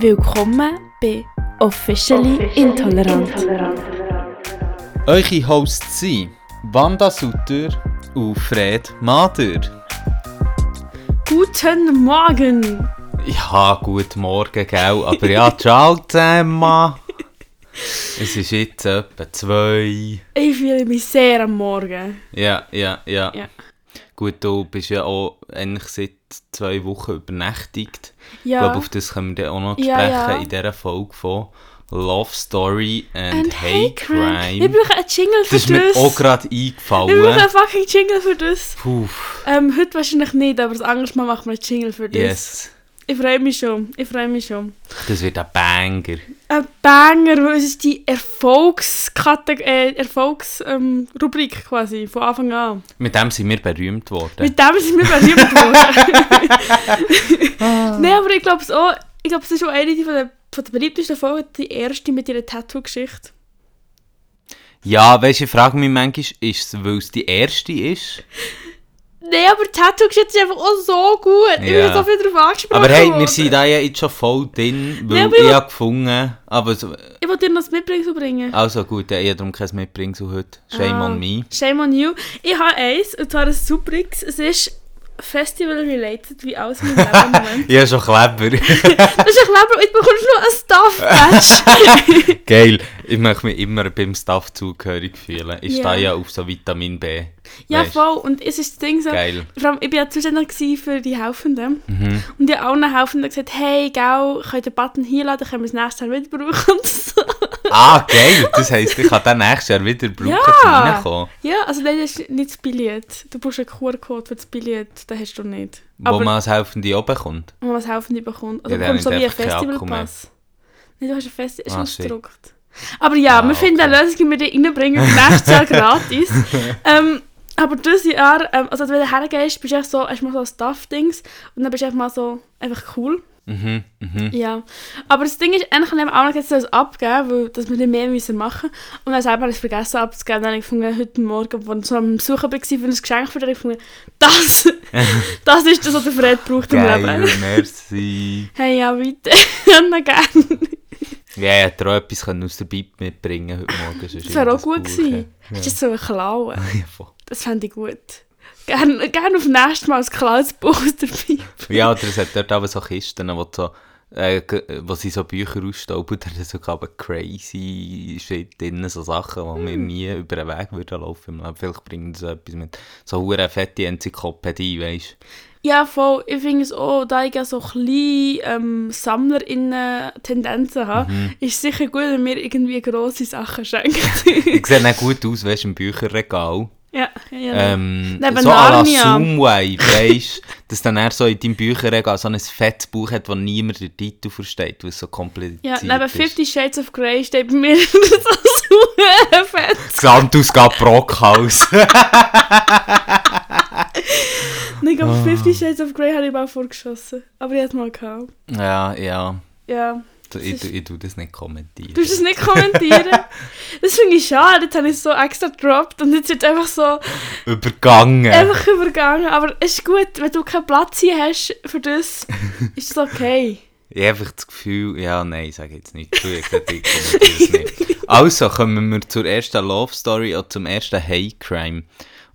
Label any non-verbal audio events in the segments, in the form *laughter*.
Willkommen bei Officially, Intolerant. Eure Hosts sind Wanda Sutter und Fred Mader. Guten Morgen! Ja, guten Morgen, gell? Aber ja, *laughs* ciao zusammen. Es ist jetzt etwa zwei. Ich fühle mich sehr am Morgen. Ja, ja, ja. Ja. Gut, du bist ja auch eigentlich seit zwei Wochen übernächtigt. Ich Ja. glaube, auf das können wir dann auch noch Ja, sprechen ja. in dieser Folge von Love Story and, And Hate Crime. Wir brauchen einen Jingle für das ist mir das. auch gerade Wir brauchen einen eingefallen. fucking Jingle für das. Puh, Ähm, heute wahrscheinlich nicht, aber das andere Mal machen wir einen Jingle für das. yes. Ich freue mich schon. Ich freue mich schon. Das wird ein Banger. Ein Banger, weil es ist die Erfolgskategorie, äh, Erfolgsrubrik ähm, quasi, von Anfang an. Mit dem sind wir berühmt worden. Mit dem sind wir berühmt geworden. *laughs* Nein, aber ich glaube es auch, ich glaube es ist auch eine von der, von der beliebtesten Folgen, die erste mit ihrer Tattoo-Geschichte. Ja, weißt du, ich frage mich manchmal, ist es, weil es die erste ist? Nein, aber Tattoo-Geschichte ist einfach auch so gut. Ich bin so viel darauf angesprochen Aber hey, wir sind da ja jetzt schon voll drin, weil Ja, aber ich ich- habe gefunden, aber so, Ich wollte dir noch das Mitbringsel bringen. also gut, ich habe darum kein Mitbringsel heute. Shame Ah, on me. Shame on you. Ich habe eins, und zwar ein Subrix. Es ist Festival-related, wie alles in meinem Leben *laughs* Moment. Ja, schon clever. *laughs* Das ist ein Kleber, jetzt bekommst du noch ein Stuff-Badge. *laughs* Geil. Ich möchte mich immer beim Staff zugehörig fühlen. Ich Ja. stehe ja auf so Vitamin B. ja, Weisst? voll. Und es ist das Ding so, Geil. vor allem, ich war ja zuständig für die Helfenden. Mhm. Und ich habe allen Helfenden gesagt, hey, gell, könnt ihr den Button hier laden, können wir es nächstes Jahr wieder brauchen. Und so. Ah, geil. Das heisst, ich kann dann nächstes Jahr wieder brauchen, Ja. zum reinkommen. ja, also nein, das ist nicht das Billett. Du brauchst einen QR-Code für das Billett, den hast du nicht. Wo Aber man als Helfende oben kommt. wo man als Helfende bekommt. Also Ja, du dann bekommst so wie ich ein einfach keinen Akku mehr. Festivalpass. Nein, du hast ein Festival, ist Ah, ausgedruckt. Aber ja, Ah, wir finden okay. eine Lösung, wie wir die reinbringen, nächstes Jahr gratis. *laughs* ähm, aber dieses Jahr, ähm, also wenn du hergehst, bist du echt so, hast du mal so Stuff-Dings und dann bist du einfach mal so, einfach cool. Mhm, mhm. Ja. Aber das Ding ist, eigentlich haben wir auch noch jetzt das abgeben, weil dass wir nicht mehr müssen machen Und dann selber habe ich es vergessen abzugeben. Dann habe ich gefunden, heute Morgen, als ich so am Suchen war für ein Geschenk für dich, gefunden, das, *laughs* das ist das, was der Fred braucht im Geil, Leben. merci. Hey, ja, bitte. *laughs* Gerne. Ja, ich hätte auch etwas aus der Bib mitbringen heute Morgen. Das wäre auch gut gewesen. Hast du so? *laughs* Ja, voll. Das fände ich gut. Gerne, gerne auf nächstes Mal ein klares Buch aus der Bibel. Ja, oder es hat dort aber so Kisten, wo, du so, äh, wo sie so Bücher ausstauben, da hat so aber crazy shit drin, so Sachen, die Hm. mir nie über den Weg würden laufen Leben. Vielleicht bringen sie etwas mit so hure fette Enzyklopädie, weißt Ja, voll. Ich finde es auch, da ich ja so kleine ähm, SammlerInnen-Tendenzen habe, Mhm. ist es sicher gut, wenn mir irgendwie grosse Sachen schenkt. *laughs* Ich sehe nicht gut aus, weißt du, im Bücherregal. Ja, ja, ja. Ähm, Neben so à la. Zoomwave, weißt du, dass dann er so in deinem Bücherregal so ein fettes Buch hat, wo niemand den Titel versteht, weil es so kompliziert ja, neben ist. Fifty Shades of Grey steht bei mir *laughs* so super fett. Gesamtausgabe Brockhaus. Ich glaube, Ah. Fifty Shades of Grey habe ich mal vorgeschossen. Aber ich hatte es mal gehabt. ja, ja. Ja. Ich, ich, ich tue das nicht kommentieren. Du musst es nicht kommentieren. das finde ich schade. Jetzt habe ich es so extra gedroppt und jetzt wird einfach so Übergangen. einfach übergangen. Aber es ist gut, wenn du keinen Platz hier hast für das, *laughs* ist es okay. Ich habe einfach das Gefühl, ja, nein, ich sage jetzt nicht. Ich gesagt, ich kommentiere es nicht. *laughs* Also, kommen wir zur ersten Love Story und zum ersten Hate Crime.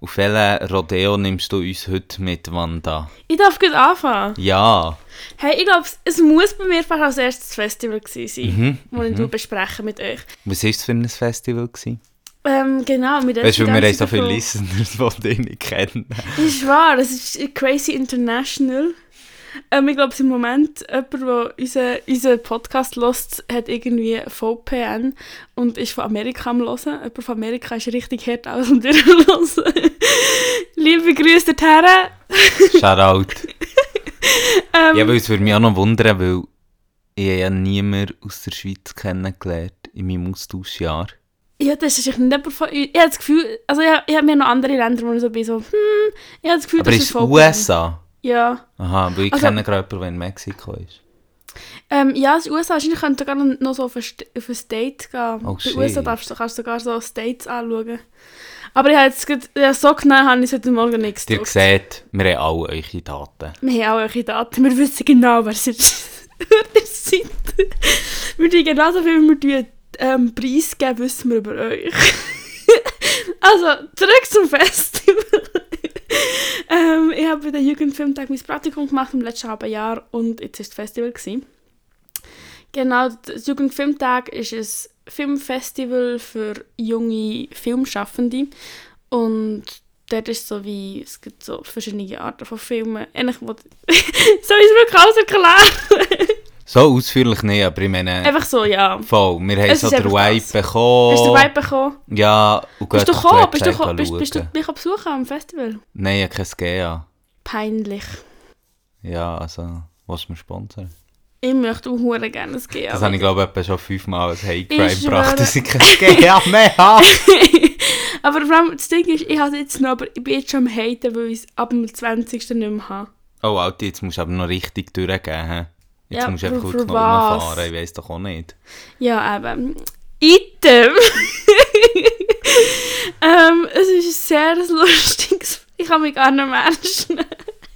Auf welchen Rodeo nimmst du uns heute mit, Wanda? Ich darf gut anfangen. Ja. Hey, ich glaube, es muss bei mir fast als erstes Festival gewesen sein, Mhm. das ich mhm. bespreche mit euch. Was war es für ein Festival? Gewesen? Ähm, genau, mit Weißt du, weil wir haben so viele. Listeners, *laughs* die dich nicht kennen. Ist wahr, das ist Crazy International. Ähm, ich glaube, im Moment, jemand, der unseren, unseren Podcast hört, hat irgendwie VPN und ist von Amerika am Hören. Jemand von Amerika ist richtig hart aus und hören. *laughs* Liebe Grüße dorthin. Shoutout. *laughs* Ähm, Ja, weil es würde mich auch noch wundern, weil ich ja niemanden aus der Schweiz kennengelernt in meinem Austauschjahr. Ja, das ist nicht von uns. Ich habe das Gefühl, also ich, ich habe mir noch andere Länder, wo ich so bin, so, hm, ich habe das Gefühl, Aber das ist VPN. USA? Ja. Aha, weil ich Also- kenne gerade jemanden, der in Mexiko ist. Ähm, ja, das USA, wahrscheinlich könnte sogar noch so auf ein, auf ein State gehen. Oh, Bei shit. USA darfst kannst du sogar so States anschauen. Aber ich habe jetzt grad, ja, so genau habe ich heute Morgen nicht Ihr gedruckt. seht, wir haben alle eure Daten. Wir haben auch eure Daten, wir wissen genau, wer ihr seid. *laughs* Wir tun genauso viel, wie wir ähm, Preis geben, wissen wir über euch. *laughs* also, zurück zum Festival. *laughs* ähm, ich habe bei den Jugendfilmtag mein Praktikum gemacht im letzten halben Jahr und jetzt war das Festival. Gewesen. Genau, das Jugendfilmtag ist ein Filmfestival für junge Filmschaffende und dort ist so wie, es gibt so verschiedene Arten von Filmen. Ähnlich, soll ich es alles *laughs* erklären? So ausführlich nicht, aber ich meine... Einfach so, ja. Voll, wir haben Es so den Vibe das. bekommen. Hast du den Vibe bekommen? Ja, und Bist du gekommen? Bist du, bist, bist du mich besuchen am Festival? Nein, ich habe kein GA. Peinlich. Ja, also, was mir sponsern? Ich möchte auch hure gerne es gehen. Das habe ich glaube ich schon fünfmal als Hate Crime gebracht, dass ich kein GA *laughs* mehr habe. *laughs* aber vor allem, das Ding ist, ich habe jetzt noch, aber ich bin jetzt schon am Haten, weil ich es ab dem 20. nicht mehr habe. Oh, Alter, jetzt musst du aber noch richtig durchgehen. Jetzt Ja, musst du einfach was? rumfahren, ich weiß doch auch nicht. Ja, eben. Item. *laughs* ähm, es ist ein sehr lustiges. Ich kann mich gar nicht mehr erinnern.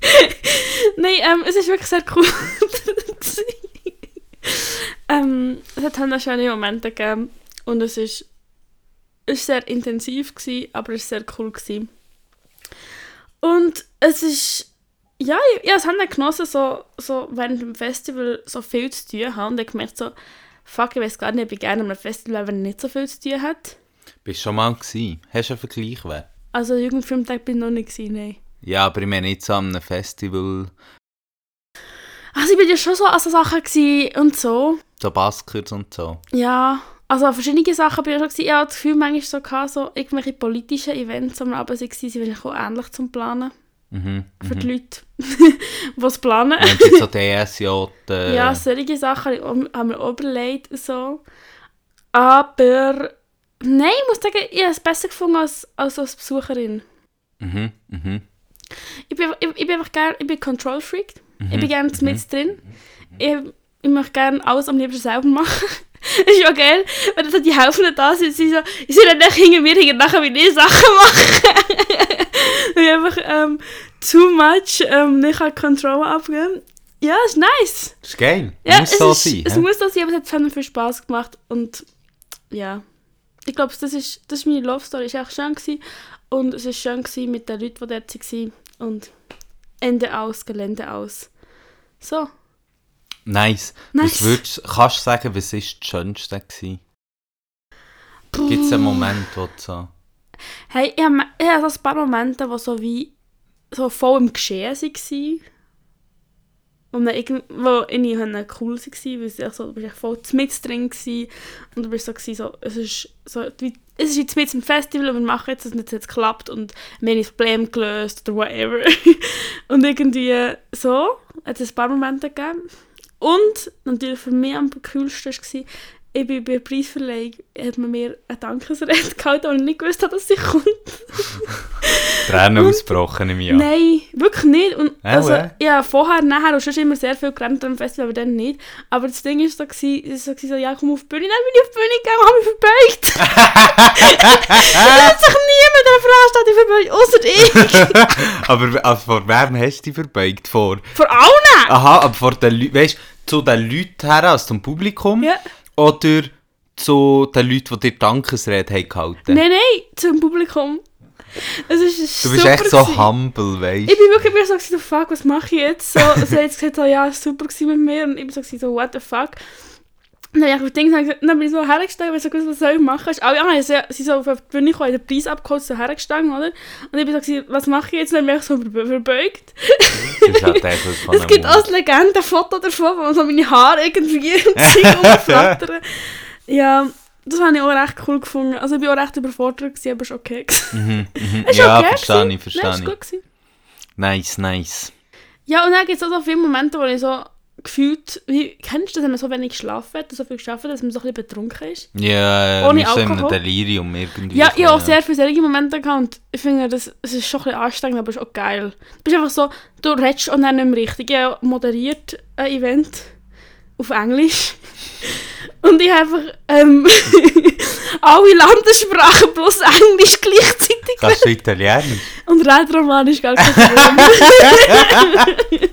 *laughs* Nein, ähm, es ist wirklich sehr cool. *laughs* ähm, es hat halt schöne Momente gegeben. Und es ist, ist sehr intensiv, gewesen, aber es war sehr cool. Gewesen. Und es ist. Ja, ich, habe es auch genossen, so, so während dem Festival so viel zu tun haben. Und ich gemerkt so, fuck, ich weiß gar nicht, ob ich gerne an einem Festival wenn ich nicht so viel zu tun hat. Bist du schon mal gewesen? Hast du einen Vergleich? wer? Also Jugendfilmtag bin ich noch nicht gewesen, nein. Ja, aber ich meine jetzt so an einem Festival, Also ich bin ja schon so an so Sachen und so. so Baskers und so. Ja, also an verschiedene Sachen bin ich schon gewesen. Ich hatte das Gefühl, manchmal so, gehabt, so irgendwelche politischen Events, die wir aber waren, sind wahrscheinlich auch ähnlich zum Planen. Mhm. Für die Leute, *laughs* die es planen. Wenn jetzt so DSJ... *laughs* Äh, Ja, solche Sachen haben wir überlegt und so. Aber nein, ich muss sagen, ich habe es besser gefunden als, als als Besucherin. Mhm, mhm. Ich bin, ich, ich bin einfach gerne, ich bin Control Freak. Ich bin gerne mit drin. Ich, ich möchte gerne alles am liebsten selber machen. *laughs* Ist ja geil, wenn dann die Hälfte da sind, sie so, ich sehe dann nicht hinter mir, hinter nachher, wie ich Sachen mache. *laughs* Ich einfach ähm, too much ähm, nicht an Control abgeben. Ja, ist nice. Ist geil. Ja, Muss es, so ist, sein. es muss so sein, aber es hat verdammt viel Spass gemacht und ja. Ich glaube, das ist, das ist meine Love Story. Es war echt schön gewesen. und es war schön gewesen mit den Leuten, die dort waren und Ende aus, Gelände aus. So. Nice. Nice. Was würdest, kannst du sagen, was war das Schönste? Gibt es einen Moment, wo du so... Hey, ich habe ich so ein paar Momente, die so wie so voll im Geschehen waren. Wo, man irgend, wo irgendwie halt cool waren, weil sie so, du echt voll mit drin gewesen, und du bist so, gewesen, so es ist so, wie, es ist jetzt mit im Festival und wir machen jetzt, dass es jetzt klappt und wir haben das Problem gelöst oder whatever. *laughs* und irgendwie so, hat es ein paar Momente gegeben. Und natürlich für mich am coolsten war, ich bin bei der Preisverleihung, hat man mir eine Dankesrede gehalten, und ich nicht gewusst habe, dass sie kommt. *laughs* Tränen ausgebrochen im Jahr. Nein, wirklich nicht. Und Äh, also, äh? ja, vorher, nachher und schon immer sehr viel gerannt am Festival, aber dann nicht. Aber das Ding ist so, es war so ja, komm auf die Bühne. Dann bin ich auf die Bühne gegangen und habe mich verbeugt. da *laughs* hat sich niemand an der Veranstaltung verbeugt, außer ich. *laughs* aber also, vor wem hast du dich verbeugt? Vor... Vor allen! Aha, aber vor den Leuten... Weißt du, zu den Leuten her, also zum Publikum? Ja. Oder zu den Leuten, die dir Dankesrede haben gehalten? Nein, nein, zum Publikum. Es ist, es Du bist super echt so gewesen. humble, weißt Ich bin wirklich so, so, fuck, was mache ich jetzt? So, sie hat jetzt gesagt, so, ja, es war super mit mir. Und ich bin so, so what the fuck? Und dann, habe ich Ding, gesagt, dann bin ich so hergestanden, weil ich so gewusst, was soll ich machen? Alle anderen sie, sie so auf die Bühne gekommen, den Preis abgeholt, so hergestanden, oder? Und ich bin so, gewesen, was mache ich jetzt? Dann bin ich so ver- verbeugt. Halt *laughs* Es gibt auch ein Legende-Foto davon, wo so meine Haare irgendwie *laughs* im Zeug rumflattern. Ja, das habe ich auch recht cool gefunden. Also ich war auch recht überfordert, gewesen, aber es war okay. Mhm, mhm. *laughs* Ist Ja, okay verstehe gewesen. ich, verstehe Nein, ich. es war gut. Gewesen. Nice, nice. Ja, und dann gibt es auch so viele Momente, wo ich so gefühlt, wie, kennst du das, wenn man so wenig geschlafen hat und so viel geschlafen hat, dass man so ein bisschen betrunken ist? Ja, Ohne wir sind in einem Alkohol? Delirium irgendwie. Ja, ich habe auch Ja. sehr viele solche Momente gehabt und ich finde, das, es ist schon ein bisschen anstrengend, aber es ist auch geil. Du bist einfach so, du redest und dann nicht mehr richtig. Ich habe moderiert ein Event auf Englisch *laughs* und ich habe einfach ähm, *laughs* alle Landessprachen plus Englisch gleichzeitig Kannst du Italienisch? Und Rätoromanisch gar kein Problem. *laughs*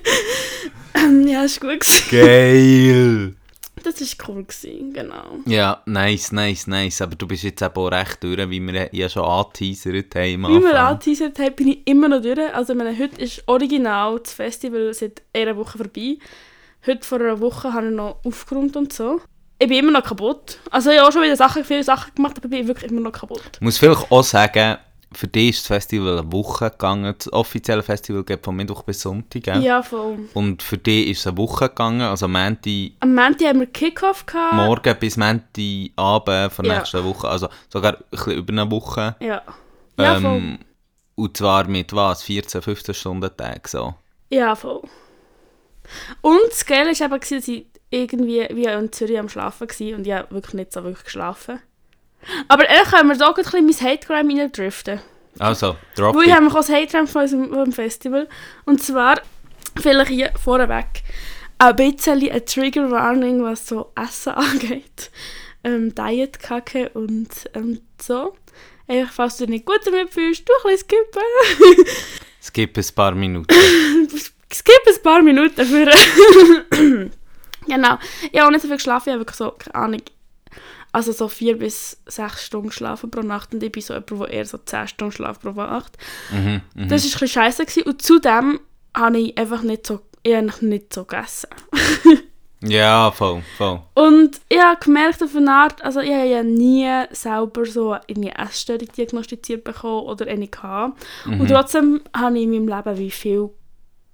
ja, *laughs* das war gut. gewesen. Geil! Das war cool, gewesen, genau. Ja, nice, nice, nice. Aber du bist jetzt eben auch recht durch, wie wir ja schon angeteasert haben. Wie wir angeteasert haben, bin ich immer noch durch. Also meine, heute ist original das Festival seit einer Woche vorbei. Heute vor einer Woche habe ich noch aufgeräumt und so. Ich bin immer noch kaputt. Also ich habe auch schon wieder Sachen, viele Sachen gemacht, aber ich bin wirklich immer noch kaputt. Ich muss vielleicht auch sagen, für dich ist das Festival eine Woche gegangen. Das offizielle Festival geht von Mittwoch bis Sonntag. gell? Ja, voll. Und für dich ist es eine Woche gegangen, also Montag Am Montag haben wir Kickoff gehabt. morgen bis Montag Abend von Ja. nächster Woche. Also sogar ein bisschen über eine Woche. Ja. Ja, voll. Ähm, und zwar mit was? 14, 15 Stunden Tag so. Ja, voll. Und das Geile war eben, dass ich irgendwie wie in Zürich am Schlafen war und ich habe wirklich nicht so wirklich geschlafen. Aber ehrlich können wir da auch ein bisschen mein Hate-Crime reindriften. Also, drop Weil ich it. habe mich auch das Hate-Crime von unserem vom Festival. Und zwar, vielleicht hier vorweg, ein bisschen eine Trigger-Warning, was so Essen *laughs* angeht. Ähm, Diet-Kacke und ähm, so. Einfach, falls du nicht gut damit fühlst, du ein bisschen skippen. Es gibt ein paar Minuten. skip ein paar Minuten *laughs* für. *coughs* genau. Ich habe auch nicht so viel geschlafen, ich habe so, keine Ahnung, also so vier bis sechs Stunden geschlafen pro Nacht und ich bin so jemand, der eher so zehn Stunden schlaft pro Nacht. mhm, mhm. Das war ein bisschen gewesen. und zudem habe ich einfach nicht so, ich habe nicht so gegessen. *laughs* Ja, voll, voll. Und ich habe gemerkt auf eine Art, also ich habe ja nie selber so eine Essstörung diagnostiziert bekommen oder eine gehabt. Mhm. Und trotzdem habe ich in meinem Leben wie viel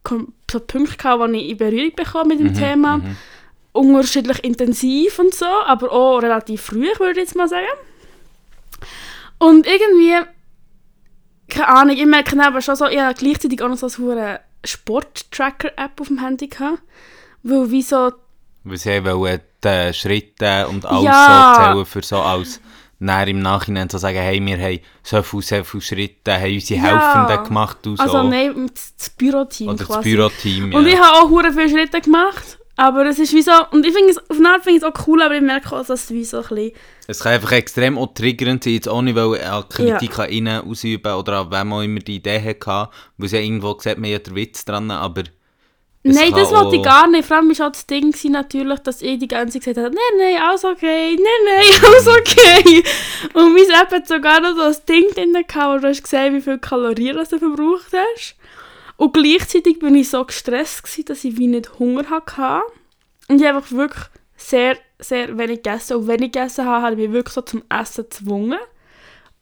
so Punkte gehabt, wo ich in Berührung bekommen mit dem Mhm, Thema. mhm. Unterschiedlich intensiv und so, aber auch relativ früh, würde ich jetzt mal sagen. Und irgendwie, keine Ahnung, ich merke aber schon so, ich habe gleichzeitig auch noch so eine Sport-Tracker-App auf dem Handy gehabt. Weil wie so Weil sie wollen die Schritte und alles Ja. so zählen für so als näher im Nachhinein zu sagen, hey, wir haben so viele, so viele Schritte, haben unsere Ja. Helfenden gemacht und so. Also nein, das Büroteam Oder das quasi. Büroteam, ja. Und ich habe auch hure viele Schritte gemacht. Aber es ist wie so, und ich finde es, auf eine Art finde ich es auch cool, aber ich merke auch, dass es wie so ein bisschen, Es kann einfach extrem auch triggernd sein, jetzt auch nicht, weil eine Kritik an ihnen ausüben oder an wem auch immer die Idee hatte, weil sie irgendwo gesagt man hat den Witz dran, aber es nein, das wollte ich gar nicht. Vor allem war auch das Ding natürlich, dass ich die ganze Zeit gesagt habe, nein, nein, alles okay, nein, nein, *laughs* alles okay. Und mein App hat sogar noch so ein Ding drin gehabt, wo du hast gesehen, wie viele Kalorien du verbraucht hast. Und gleichzeitig bin ich so gestresst dass ich wie nicht Hunger hatte. Und ich habe einfach wirklich sehr, sehr wenig gegessen. Und wenn ich gegessen habe, habe ich mich wirklich so zum Essen gezwungen.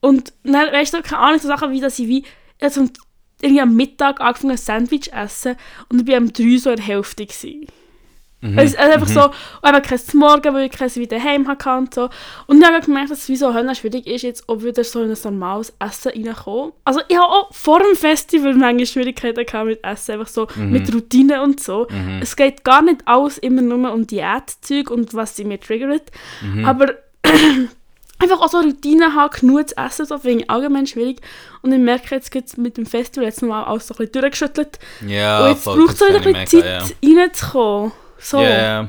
Und dann, weißt du, keine Ahnung, so Sachen wie, dass ich wie, ich zum, irgendwie am Mittag angefangen ein Sandwich zu essen und ich war am 3 so in der Hälfte. Gewesen. Mhm. Es ist einfach so, und eben kein Morgen, weil ich kein wieder daheim hatte und so. Und ich habe gemerkt, dass es wie so schwierig ist, jetzt auch wieder so in ein normales Essen reinkommen. Also ich habe auch vor dem Festival manchmal Schwierigkeiten gehabt mit Essen, einfach so Mhm. mit Routine und so. Mhm. Es geht gar nicht alles immer nur um Diätzeug und was sie mir triggert, Mhm. aber *clears throat* einfach auch so Routine haben, genug zu essen, so finde ich allgemein schwierig. Und ich merke jetzt gibt's mit dem Festival jetzt nochmal alles so ein bisschen durchgeschüttelt. Ja, und jetzt braucht es halt ein ich bisschen Zeit, reinzukommen. So. Ja. Ja.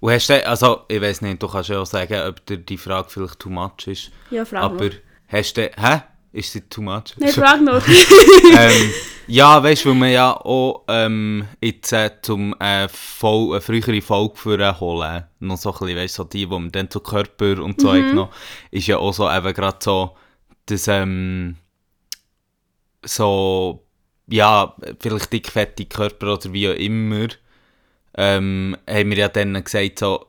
Und hast du, also, ich weiß nicht, du kannst ja auch sagen, ob dir die Frage vielleicht too much ist, Ja, frag aber noch. hast du, hä? Ist sie too much? Nein, *laughs* frag noch. ähm, ja, weißt du, weil man ja auch ähm, jetzt äh, zum äh, Vol eine frühere Folge für holen, noch so ein bisschen, weißt du, so die, die man dann zu Körper und so Mhm. genommen ist ja auch so eben gerade so, dass ähm, so, ja, vielleicht dickfettige Körper oder wie auch immer, ähm, haben wir ja dann gesagt, so,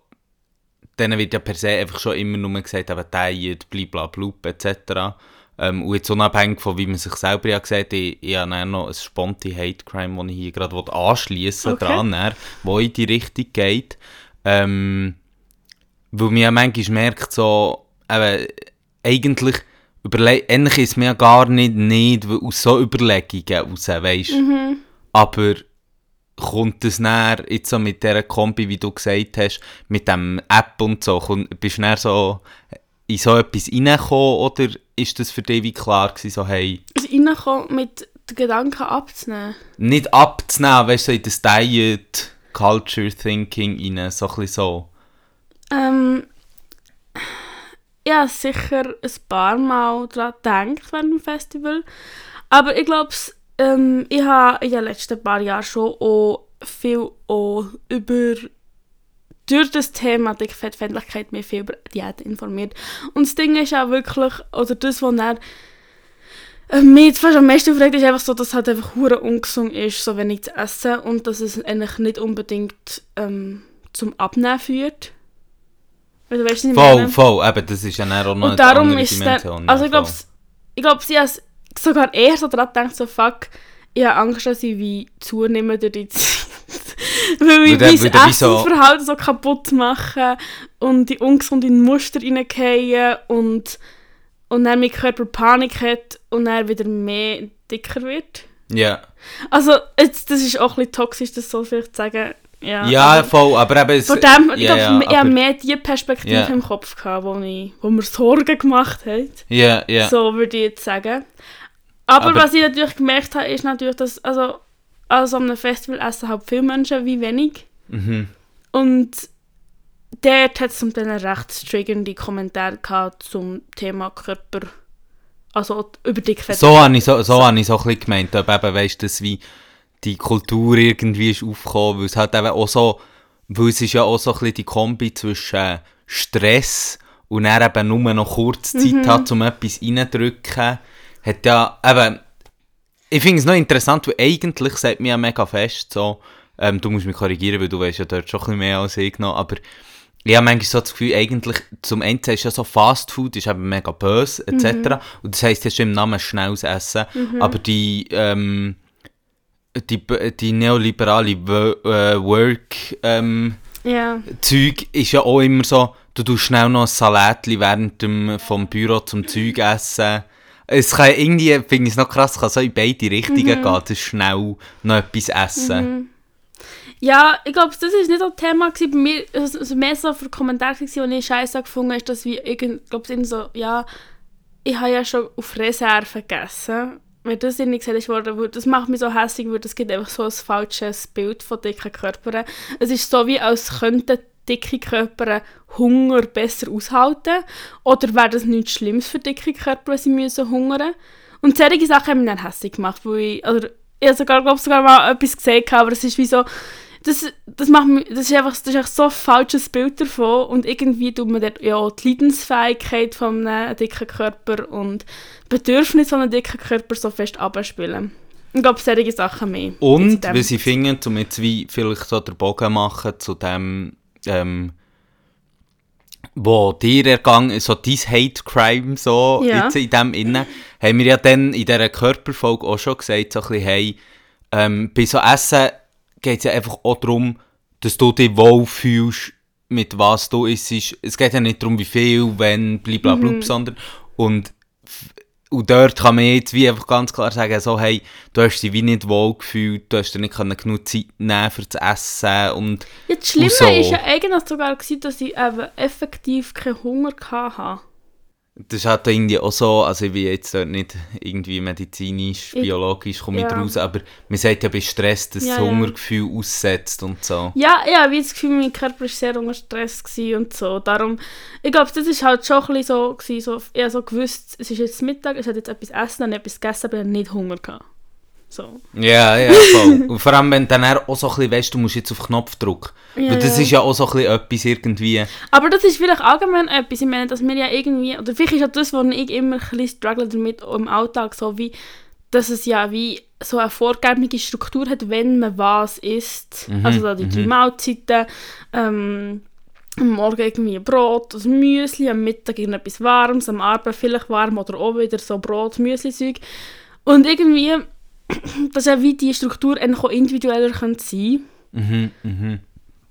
denen wird ja per se einfach schon immer nur gesagt, eben Diet, blablabla, etc. Ähm, und jetzt unabhängig von wie man sich selber ja gesagt ich, ich habe noch ein sponti Hate Crime, das ich hier gerade anschließen Okay. dran, dann, wo in die Richtung geht. Ähm, weil man ja manchmal merkt, so, eben, eigentlich, eigentlich ist es mir ja gar nicht, nicht aus so Überlegungen raus, weißt mhm. aber kommt es näher jetzt so mit dieser Kombi, wie du gesagt hast, mit dem App und so, kommt, bist du näher so in so etwas reingekommen oder ist das für dich wie klar gewesen, so hey, Also reinkommen mit den Gedanken abzunehmen. nicht abzunehmen, weißt du, so in das Diet, Culture Thinking rein, so ein so. Ähm, habe sicher ein paar Mal daran gedacht während dem Festival. Aber ich glaube, ähm, ich habe in den letzten paar Jahren schon auch viel auch über durch das Thema Dickfettfeindlichkeit mich viel über Diät informiert. Und das Ding ist auch wirklich, oder das, was er äh, mich jetzt fast am meisten aufregt, ist einfach so, dass es halt einfach hure ungesund ist, so wenig zu essen und dass es eigentlich nicht unbedingt ähm, zum Abnehmen führt. Also, weißt du, was ich Voll, meine? voll, eben, das ist ja dann auch noch Und darum ist es dann, also ich glaube, ich glaube, sie hat sogar eher so daran gedacht, so fuck, ich habe Angst, dass ich wie zunehme durch die Zeit. *laughs* weil ich mein wie so- Essensverhalten so kaputt machen und die ungesunden Muster reingehen und, und dann mein Körper Panik hat und dann wieder mehr dicker wird. Ja, Also, jetzt, das ist auch ein bisschen toxisch, das so vielleicht zu sagen. Ja, ja aber- voll, aber eben... es- dem, ich ja, ja, ich habe mehr die Perspektive Ja. im Kopf gehabt, wo, ich, wo mir Sorgen gemacht hat. Ja, ja. So würde ich jetzt sagen. Aber, Aber- was ich natürlich gemerkt habe, ist natürlich, dass also, also an einem Festival essen halt viele Menschen wie wenig. Mhm. Und dort hat es zum Teil recht triggernde Kommentare gehabt zum Thema Körper. Also über Dickfett. So habe ich so, so, hab ich so ein bisschen gemeint, ob eben, weißt, dass wie die Kultur irgendwie ist aufgekommen, weil es halt eben auch so, weil es ist ja auch so ein bisschen die Kombi zwischen Stress und dann eben nur noch kurz Zeit hat, um etwas reinzudrücken, hat ja eben, ich finde es noch interessant, weil eigentlich sagt mir ja mega fest so, ähm, du musst mich korrigieren, weil du weißt ja dort schon ein bisschen mehr als ich noch, aber ich habe manchmal so das Gefühl, eigentlich, zum Ende ist ja so Fast Food, ist eben mega böse, etc. Und das heisst ja schon im Namen schnelles Essen. Aber die, ähm, die, die neoliberale äh, Work, ähm, Ja. Zeug ist ja auch immer so, du tust schnell noch ein Salatli während dem, vom Büro zum Zeug essen. Es kann irgendwie, finde ich es noch krass, kann so in beide Richtungen gehen, das schnell noch etwas essen. Ja, ich glaube, das ist nicht ein Thema gewesen. bei mir. Also, also mehr so für Kommentare, die ich scheiße gefunden habe, ist, dass wir irgend, glaub, irgendwie so, ja, ich habe ja schon auf Reserve gegessen. Wenn das nicht gesagt weil das macht mich so hässlich, weil das gibt einfach so ein falsches Bild von dicken Körpern. Es ist so, wie als könnten dicke Körper Hunger besser aushalten. Oder wäre das nichts Schlimmes für dicke Körper, wenn sie müssen hungern Und solche Sachen haben mich dann hässlich gemacht, weil ich, oder ich habe sogar, glaub, sogar mal etwas gesehen, aber es ist wie so, das, das, macht mich, das, ist einfach, das ist einfach so ein falsches Bild davon und irgendwie tut man dort ja die Leidensfähigkeit von einem dicken Körper und die Bedürfnisse von einem dicken Körper so fest abspielen. Ich glaube, solche Sachen mehr. Und, weil sie finden, um jetzt wie vielleicht so den Bogen machen zu dem, ähm, wo dir ergangen so dein Hate Crime so, Ja. jetzt in dem Innen, haben wir ja dann in dieser Körperfolge auch schon gesagt, so ein bisschen, hey, ähm, bei so Essen geht es ja einfach auch darum, dass du dich wohlfühlst, mit was du isst. Es geht ja nicht darum, wie viel, wenn, blablabla, Mhm. sondern, und und dort kann man jetzt wie einfach ganz klar sagen, so, hey, du hast dich wie nicht wohl gefühlt, du hast dir nicht genug Zeit nehmen für das Essen und Ja, das Schlimme Und so. ist ja eigentlich sogar, gewesen, dass ich eben effektiv keinen Hunger hatte. Das ist halt irgendwie auch so, also ich bin jetzt nicht irgendwie medizinisch, Ich- biologisch, komme ich ja. raus, aber man sagt ja bei Stress, dass Ja, das ja. Hungergefühl aussetzt und so. Ja, ja, ich habe das Gefühl, mein Körper war sehr unter Stress und so. Darum, ich glaube, das war halt schon ein bisschen so, gewesen, so ich habe so gewusst, es ist jetzt Mittag, ich habe jetzt etwas essen, dann etwas gegessen, aber ich habe nicht Hunger gehabt. So. Ja, ja, *laughs* voll. und vor allem, wenn du dann auch so ein bisschen weißt, du musst jetzt auf den Knopf drücken. Ja, Weil das ja. ist ja auch so ein bisschen etwas irgendwie, Aber das ist vielleicht allgemein etwas, ich meine, dass wir ja irgendwie, oder vielleicht ist auch das, was ich immer ein bisschen struggle damit im Alltag, so wie, dass es ja wie so eine vorgegebene Struktur hat, wenn man was isst. also da die drei Mahlzeiten, ähm, am Morgen irgendwie Brot, also Müsli, am Mittag irgendetwas Warmes, am Abend vielleicht warm oder auch wieder so Brot, Müsli-Zeug. Und irgendwie, *clears throat* dass ja wie die Struktur auch individueller könnte sein mhm, mhm.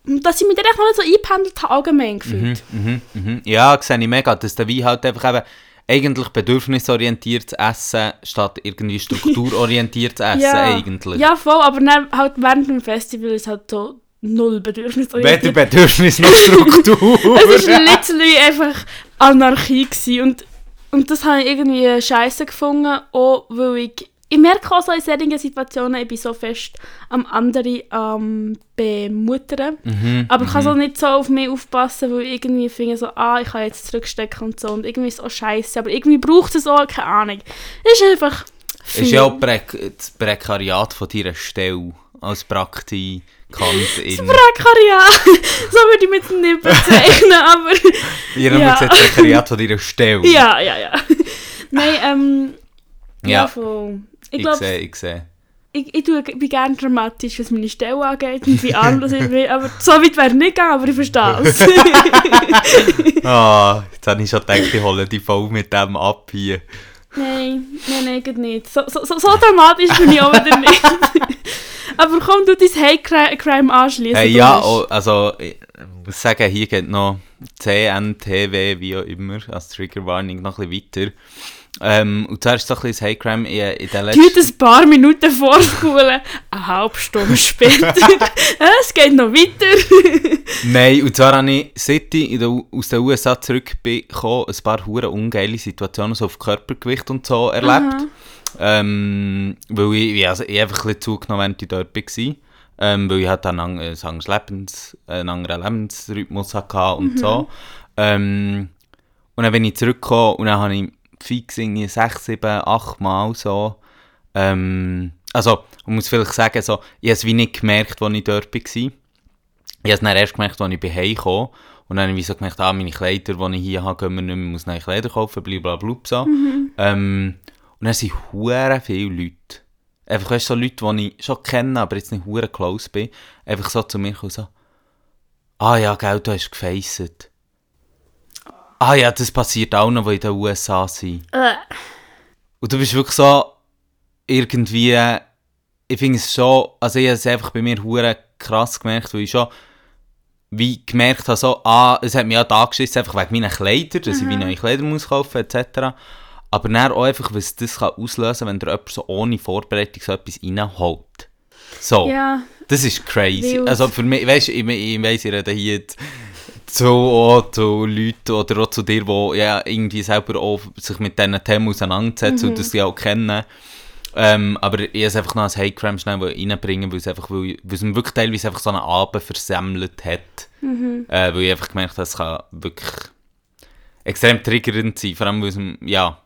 Und dass ich mich dann echt noch nicht so eingependelt habe, allgemein gefühlt. Mhm, mhm. Ja, sehe ich mega, dass der Wein halt einfach eben eigentlich bedürfnisorientiertes Essen statt irgendwie strukturorientiertes *laughs* Essen eigentlich. Ja, voll, aber dann halt während dem Festival ist halt so null Weder bedürfnisorientiert. Bedürfnis noch *laughs* Struktur. es war literally einfach Anarchie gewesen. und, und das habe ich irgendwie scheiße gefunden, auch weil ich ich merke auch so in solchen Situationen, ich bin so fest am anderen am bemuttern. Mhm, Aber ich kann so nicht so auf mich aufpassen, weil ich irgendwie finde so, ah, ich kann jetzt zurückstecken und so. Und irgendwie ist es auch scheiße. Aber irgendwie braucht es auch, keine Ahnung. Ist einfach viel. ist ja auch das Prekariat von deiner Stelle als Praktikantin. Prekariat! *laughs* so würde ich dem nicht bezeichnen, *laughs* aber... Ihr ja. Ja. jetzt Prekariat von ihrer *laughs* Stelle. ja, ja, ja. Nein, ähm... Ja, Ja. voll. Ich sehe, ich sehe. ich, ich, tue, ich bin gerne dramatisch, was meine Stelle angeht und wie arm das ich bin. Aber so weit wäre nicht gegangen, aber ich verstehe es. *laughs* Ah, jetzt habe ich schon gedacht, ich hole die voll mit dem ab hier. nein, nein, nein, geht nicht. So, so, so, so dramatisch bin ich auch wieder nicht. *laughs* aber komm, du dein Hate Crime anschließen. Hey, ja, oh, also ich muss sagen, hier geht noch CNTW, wie auch immer, als Triggerwarnung noch ein bisschen weiter. Ähm, und zwar ist so ein bisschen das Crime in, in den letzten... Tut ein paar Minuten vorspulen, eine halbe Stunde später. *laughs* Es geht noch weiter. Nein, und zwar habe ich, seit ich in der, aus den USA zurück bin, ein paar hure ungeile Situationen so auf Körpergewicht und so erlebt. Ähm, weil ich, also ich einfach ein bisschen zugenommen, während ich dort war. Ähm, weil ich halt einen, ang- ein anderes Lebens, einen anderen Lebensrhythmus hatte und so. Ähm, und dann bin ich zurückgekommen und dann habe ich fix irgendwie sechs, sieben, acht Mal so. Ähm, also, man muss vielleicht sagen, so, ich habe es wie nicht gemerkt, als ich dort war. Ich habe es dann erst gemerkt, als ich Hause kam. Und dann habe ich so gemerkt, ah, meine Kleider, die ich hier habe, gehen wir nicht mehr, muss neue Kleider kaufen, blablabla. So. Ähm, und dann sind hure viele Leute. Einfach, weißt so Leute, die ich schon kenne, aber jetzt nicht hure close bin, einfach so zu mir kommen so, ah ja, gell, du hast gefacet. Ah ja, das passiert auch noch, die in den USA sind. Äh, Und du bist wirklich so irgendwie, ich finde es schon, also ich habe es einfach bei mir hure krass gemerkt, weil ich schon wie gemerkt habe, so, ah, es hat mich auch da geschissen, einfach wegen meiner Kleider, dass ich wie neue Kleider muss kaufen etc. Aber dann auch einfach, was das kann auslösen kann, wenn dir jemand so ohne Vorbereitung so etwas reinholt. So, ja, das ist crazy. Wild. Also für mich, weißt du, ich, ich weiss, ich rede hier jetzt zu, auch zu Leuten oder auch zu dir, die ja irgendwie selber auch sich mit diesen Themen auseinandersetzen und das sie auch kennen. Ähm, aber ich habe es einfach noch als Hate Crime schnell reinbringen, weil es einfach, weil, weil es mir wirklich teilweise einfach so einen Abend versemmelt hat. Äh, weil ich einfach gemerkt habe, es kann wirklich extrem triggernd sein, vor allem weil es, ja,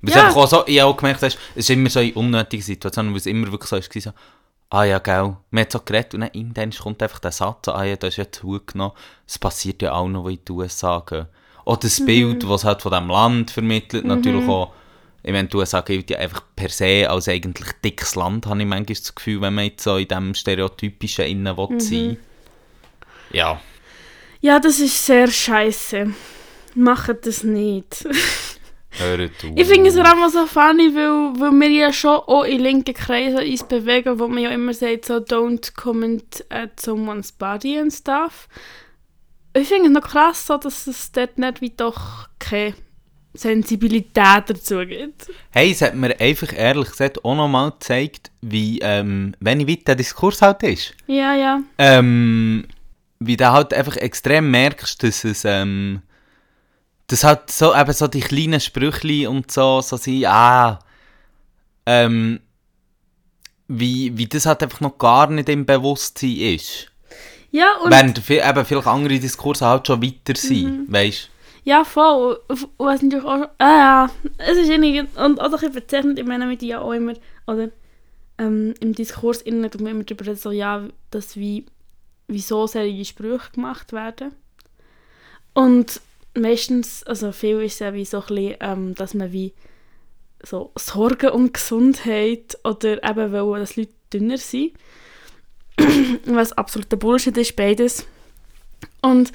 weil es Ja. einfach auch so, ich habe auch gemerkt, hast, es ist immer so eine unnötige Situation, weil es immer wirklich so ist, so, ah ja, gell, man hat so geredet und dann irgendwann kommt einfach der Satz, ah ja, das ist ja zugenommen, es passiert ja auch noch, wo in die USA gehen. Oder das Bild, was halt von diesem Land vermittelt, natürlich auch, ich meine, die USA gilt ja einfach per se als eigentlich dickes Land, habe ich manchmal das Gefühl, wenn man jetzt so in diesem Stereotypischen innen will sein Ja. ja, das ist sehr scheiße. Macht das nicht. *laughs* Hört auf. Ich finde es vor allem so funny, weil, weil wir ja schon auch in linken Kreisen uns bewegen, wo man ja immer sagt, so don't comment at someone's body and stuff. Ich finde es noch krass, so, dass es dort nicht wie doch keine Sensibilität dazu gibt. Hey, es hat mir einfach ehrlich gesagt auch nochmal gezeigt, wie ähm, wenig weit der Diskurs halt ist. Ja, ja. Ähm, wie du halt einfach extrem merkst, dass es, ähm, dass halt so, eben so die kleinen Sprüchli und so, so sind, ah, ähm, wie, wie das halt einfach noch gar nicht im Bewusstsein ist. Ja, und Während viel, eben vielleicht andere Diskurse halt schon weiter sind, weißt Ja, voll. Und was natürlich auch. Ah, ja. Es ist irgendwie. Und auch ein bisschen bezeichnend, ich meine, mit ja auch immer. Oder ähm, im Diskurs innen tut man immer darüber so, ja, dass wie. Wieso solche Sprüche gemacht werden. Und meistens, also viel ist ja wie so ein bisschen, ähm, dass man wie so Sorgen um Gesundheit oder eben wollen, dass Leute dünner sind. *clears throat* Was absoluter Bullshit ist, beides. Und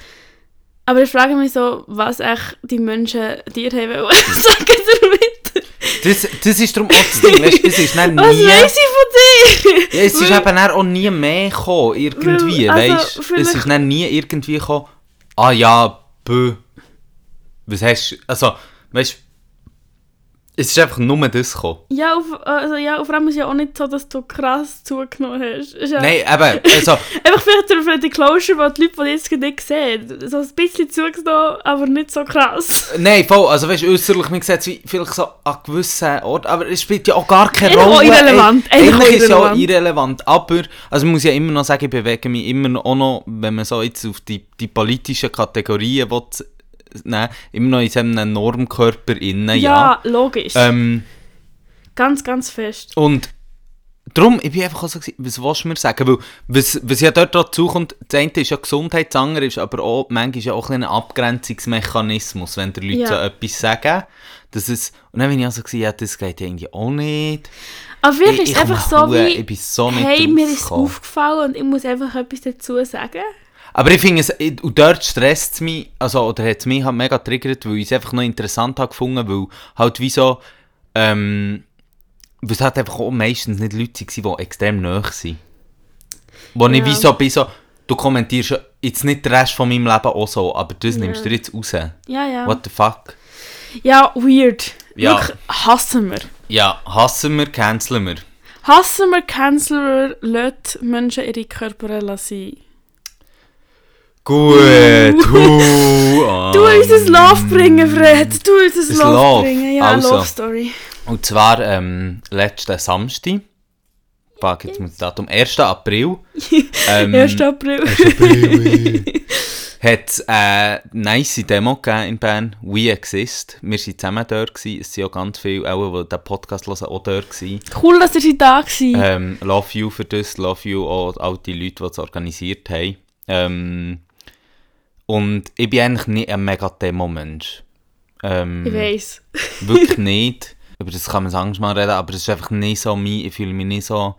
aber ich frage mich so, was echt die Menschen dir haben wollen *laughs* sagen damit. Das, das ist darum auch das Ding, weißt es ist dann *laughs* Was nie... weiss ich von dir? Ja, es ist eben auch nie mehr gekommen, irgendwie, Weil, also, weißt du? Es vielleicht- ist dann nie irgendwie gekommen, ah ja, bö. Was hast du, also, weißt du, es ist einfach nur das gekommen. Ja, auf, also, ja, und vor allem ist ja auch nicht so, dass du krass zugenommen hast. Ist ja Nein, eben, *laughs* also, Einfach vielleicht für die Closure, wo die Leute, die jetzt nicht sehen, so ein bisschen zugenommen, aber nicht so krass. nein, voll, also weißt du, äußerlich, man sieht es vielleicht so an gewissen Orten, aber es spielt ja auch gar keine Eigentlich auch Rolle. irrelevant, eigentlich ist ja auch irrelevant. aber, also man muss ja immer noch sagen, ich bewege mich immer noch wenn man so jetzt auf die, die politischen Kategorien will, nehmen, immer noch in so einem Normkörper innen, ja. Ja, logisch. Ähm, ganz, ganz fest. Und darum, ich bin einfach auch so, was willst du mir sagen? Weil, was, was ja dort dazu kommt, das eine ist ja Gesundheit, das andere ist aber auch, manchmal ist ja auch ein, Abgrenzungsmechanismus, wenn die Leute Ja. so etwas sagen. Dass es, und dann bin ich auch so, ja, das geht ja irgendwie auch nicht. Aber vielleicht ist ich es einfach so wie, ich bin so hey, mir ist aufgefallen und ich muss einfach etwas dazu sagen. Aber ich finde es, ich- und dort stresst es mich, also, oder hat es mich halt mega triggert, weil ich es einfach noch interessant habe gefunden, weil halt wie so, ähm, weil es halt einfach auch meistens nicht Leute waren, die extrem nahe sind. Wo ich Ja. wie so bin, so, du kommentierst jetzt nicht den Rest von meinem Leben auch so, aber das Ja. nimmst du jetzt raus. Ja, ja. What the fuck? Ja, weird. Ja. Wirklich, hassen wir. Ja, hassen wir, canceln wir. Hassen wir, canceln wir, lassen Menschen ihre Körper sein. Gut, *laughs* hu, ah. Du uns ein Love bringen, Fred. Du uns ein Ein Love, Love. bringen. Ja, Also. Love Story. Und zwar ähm, letzten Samstag, fuck, jetzt muss das Datum, 1. April. *laughs* ähm, 1. April. hat es eine nice Demo gegeben in Bern, We Exist. Wir waren zusammen dort, gewesen. es sind auch ganz viele, auch die den Podcast hören, auch dort. Gewesen. Cool, dass ihr da gewesen. Ähm, love you für das, love you auch all die Leute, die es organisiert haben. Ähm, und ich bin eigentlich nicht ein mega Demo-Mensch. Ähm, Ich weiss. *laughs* wirklich nicht. Über das kann man sonst mal reden, aber es ist einfach nicht so mein, ich fühle mich nicht so...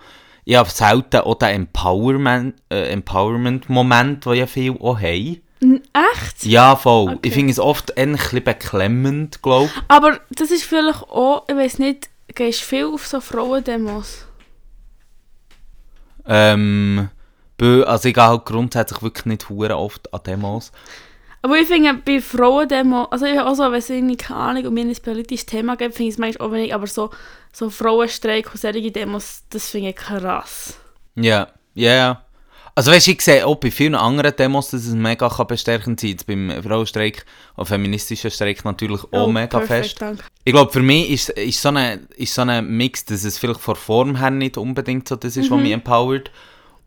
Ich habe selten auch den Empowerment, äh, Empowerment-Moment, den ja viele auch haben. N- Echt? Ja, voll. Okay. Ich finde es oft ein bisschen beklemmend, glaube ich. Aber das ist vielleicht auch, ich weiß nicht, gehst du viel auf so Frauendemos? Ähm, bö- also ich gehe halt grundsätzlich wirklich nicht hure oft an Demos. Aber ich finde, bei Frauendemo, also ich auch so, wenn es irgendwie, keine Ahnung, um ein politisches Thema geht, finde ich es manchmal auch wenig, aber so, so Frauenstreik und solche Demos, das finde ich krass. Ja, ja, ja. Also weißt du, ich sehe auch bei vielen anderen Demos, dass es mega kann bestärkend sein Jetzt beim Frauenstreik und feministischen Streik natürlich auch Oh, mega perfekt, fest. danke. Ich glaube, für mich ist, ist, so ein ist so ein Mix, dass es vielleicht von Form her nicht unbedingt so das ist, was mich empowert.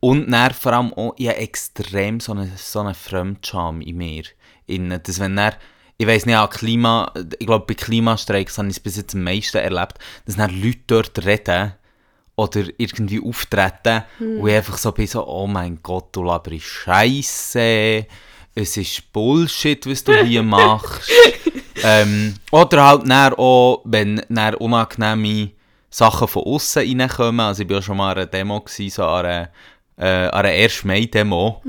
Und dann vor allem auch, ich habe extrem so einen so eine Fremdscham in mir. In, dass wenn dann, ich weiß nicht, Klima, ich glaube, bei Klimastreiks habe ich es bis jetzt am meisten erlebt, dass dann Leute dort reden oder irgendwie auftreten und ich einfach so bin so, oh mein Gott, du laberst Scheiße, es ist Bullshit, was du hier *laughs* machst. ähm, oder halt dann auch, wenn dann unangenehme Sachen von außen reinkommen. Also ich war ja schon mal an einer Demo, gewesen, so an einer, äh, an einer 1. Mai-Demo,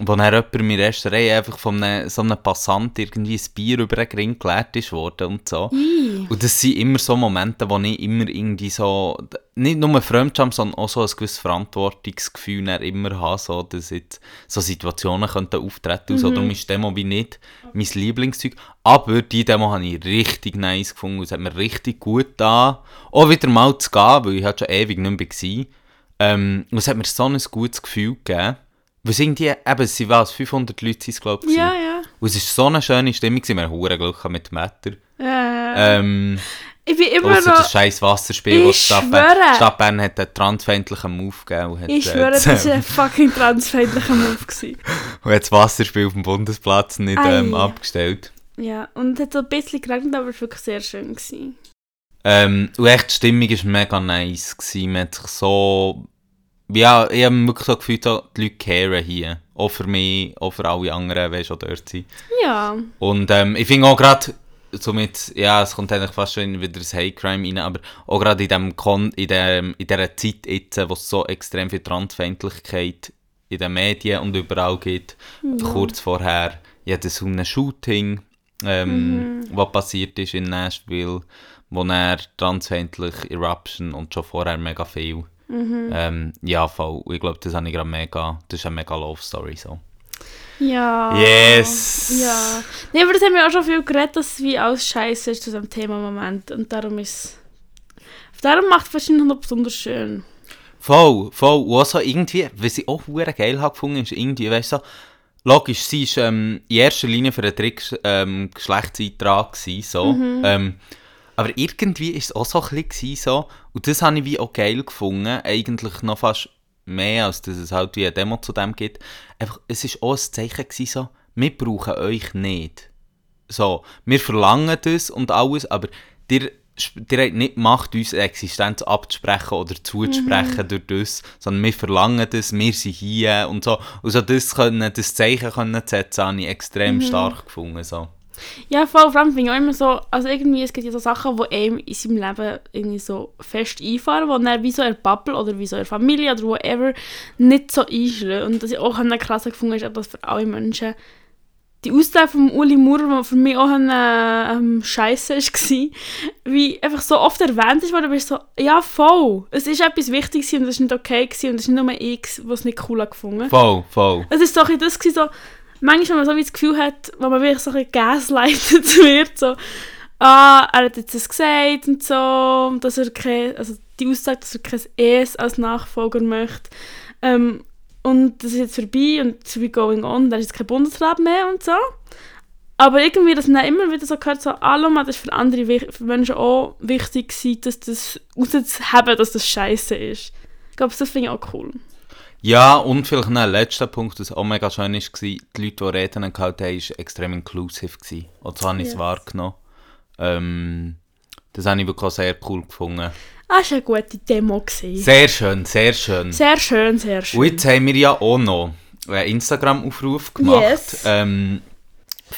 wo dann jemand in der ersten Reihe einfach von einem, so einem Passant irgendwie ein Bier über den Ring geleert ist worden und so. Ih. Und das sind immer so Momente, wo ich immer irgendwie so, nicht nur Fremdscham, sondern auch so ein gewisses Verantwortungsgefühl dann immer habe, so, dass jetzt so Situationen könnten auftreten und so. Darum ist die Demo wie nicht mein Lieblingszeug. Aber die Demo habe ich richtig nice gefunden. Es hat mir richtig gut getan, auch wieder mal zu gehen, weil ich halt schon ewig nicht mehr war. Ähm, und es hat mir so ein gutes Gefühl gegeben. Weil es irgendwie, eben, es sind was, 500 Leute sind es, glaube ich. Ja, ja. Und es war so eine schöne Stimmung, wir hatten Glück mit dem Wetter. Äh, Ähm, ich bin immer noch... das scheiß Wasserspiel, das die Stadt. Bern, Stadt Bern hat einen transfeindlichen Move gegeben hat, Ich äh, schwöre, das, das war ein fucking transfeindlicher Move. Gewesen. *laughs* und hat das Wasserspiel auf dem Bundesplatz nicht ähm, abgestellt. Ja, und es hat so ein bisschen geregnet, aber es war wirklich sehr schön. Gewesen. Ähm, und echt, die Stimmung war mega nice. Gewesen. Man hat sich so... Ja, ich habe wirklich so gefühlt, so, die Leute caren hier. Auch für mich, auch für alle anderen, die schon dort sind. Ja. Und ähm, ich finde auch gerade, somit, ja, es kommt eigentlich fast schon wieder das Hate Crime rein, aber auch gerade in, dem Kon in, dem, in dieser Zeit jetzt, wo es so extrem viel Transfeindlichkeit in den Medien und überall gibt, kurz vorher, ja, das so ein Shooting, ähm, was passiert ist in Nashville, wo er transfeindlich Eruption und schon vorher mega viel. Ähm, ja, voll. Ich glaube, das habe ich gerade mega, das ist eine mega Love Story so. Ja. Yes! Ja. Nee, aber das haben wir auch schon viel geredet, dass es wie alles scheiße ist zu diesem Thema im Moment. Und darum ist Darum macht es wahrscheinlich noch besonders schön. Voll, voll. Und auch so irgendwie, was ich auch hure geil habe gefunden, ist irgendwie, weißt du, so, logisch, sie war ähm, in erster Linie für einen Trick ähm, Geschlechtseintrag so. Ähm, aber irgendwie war es auch so ein bisschen so, und das habe ich wie auch geil gefunden, eigentlich noch fast mehr, als dass es halt wie eine Demo zu dem gibt. Einfach, es war auch ein Zeichen gewesen, so, wir brauchen euch nicht. So, wir verlangen das und alles, aber ihr, die haben nicht Macht, uns Existenz abzusprechen oder zuzusprechen durch das, sondern wir verlangen das, wir sind hier und so. Und so das, können, das Zeichen können setzen, habe ich extrem stark gefunden. So. Ja, voll, vor allem finde ich auch immer so, also irgendwie, es gibt ja so Sachen, die einem in seinem Leben irgendwie so fest einfahren, die dann wie so in Bubble oder wie so in Familie oder whatever nicht so einschlagen. Und was ich auch krass gefunden ist, dass für alle Menschen die Aussage von Uli Maurer, die für mich auch eine ähm, Scheiße war, wie einfach so oft erwähnt ist, wo du bist so, ja voll, es ist etwas Wichtiges gewesen und es ist nicht okay gewesen und es ist nicht nur ich, was es nicht cool gefunden. Voll, voll. Es ist so ein bisschen das gewesen, so, manchmal, man so das Gefühl hat, wo man wirklich so ein gaslightet *laughs* wird, so, ah, er hat jetzt das gesagt und so, dass er kein, also die Aussage, dass er kein ES als Nachfolger möchte, ähm, und das ist jetzt vorbei und it's be going on, da ist jetzt kein Bundesrat mehr und so. Aber irgendwie, dass man immer wieder so gehört, so, hallo, das ist für andere, für Menschen auch wichtig dass das rauszuheben, dass das scheiße ist. Ich glaube, das finde ich auch cool. Ja, und vielleicht noch ein letzter Punkt, was auch mega schön war, die Leute, die Reden gehalten haben, waren extrem inclusive. Gewesen. Und so habe ich es Yes. wahrgenommen. Ähm, das habe ich wirklich auch sehr cool gefunden. Ah, es war eine gute Demo. Gewesen. Sehr schön, sehr schön. Sehr schön, sehr Und schön. jetzt haben wir ja auch noch einen Instagram-Aufruf gemacht. Yes. Ähm,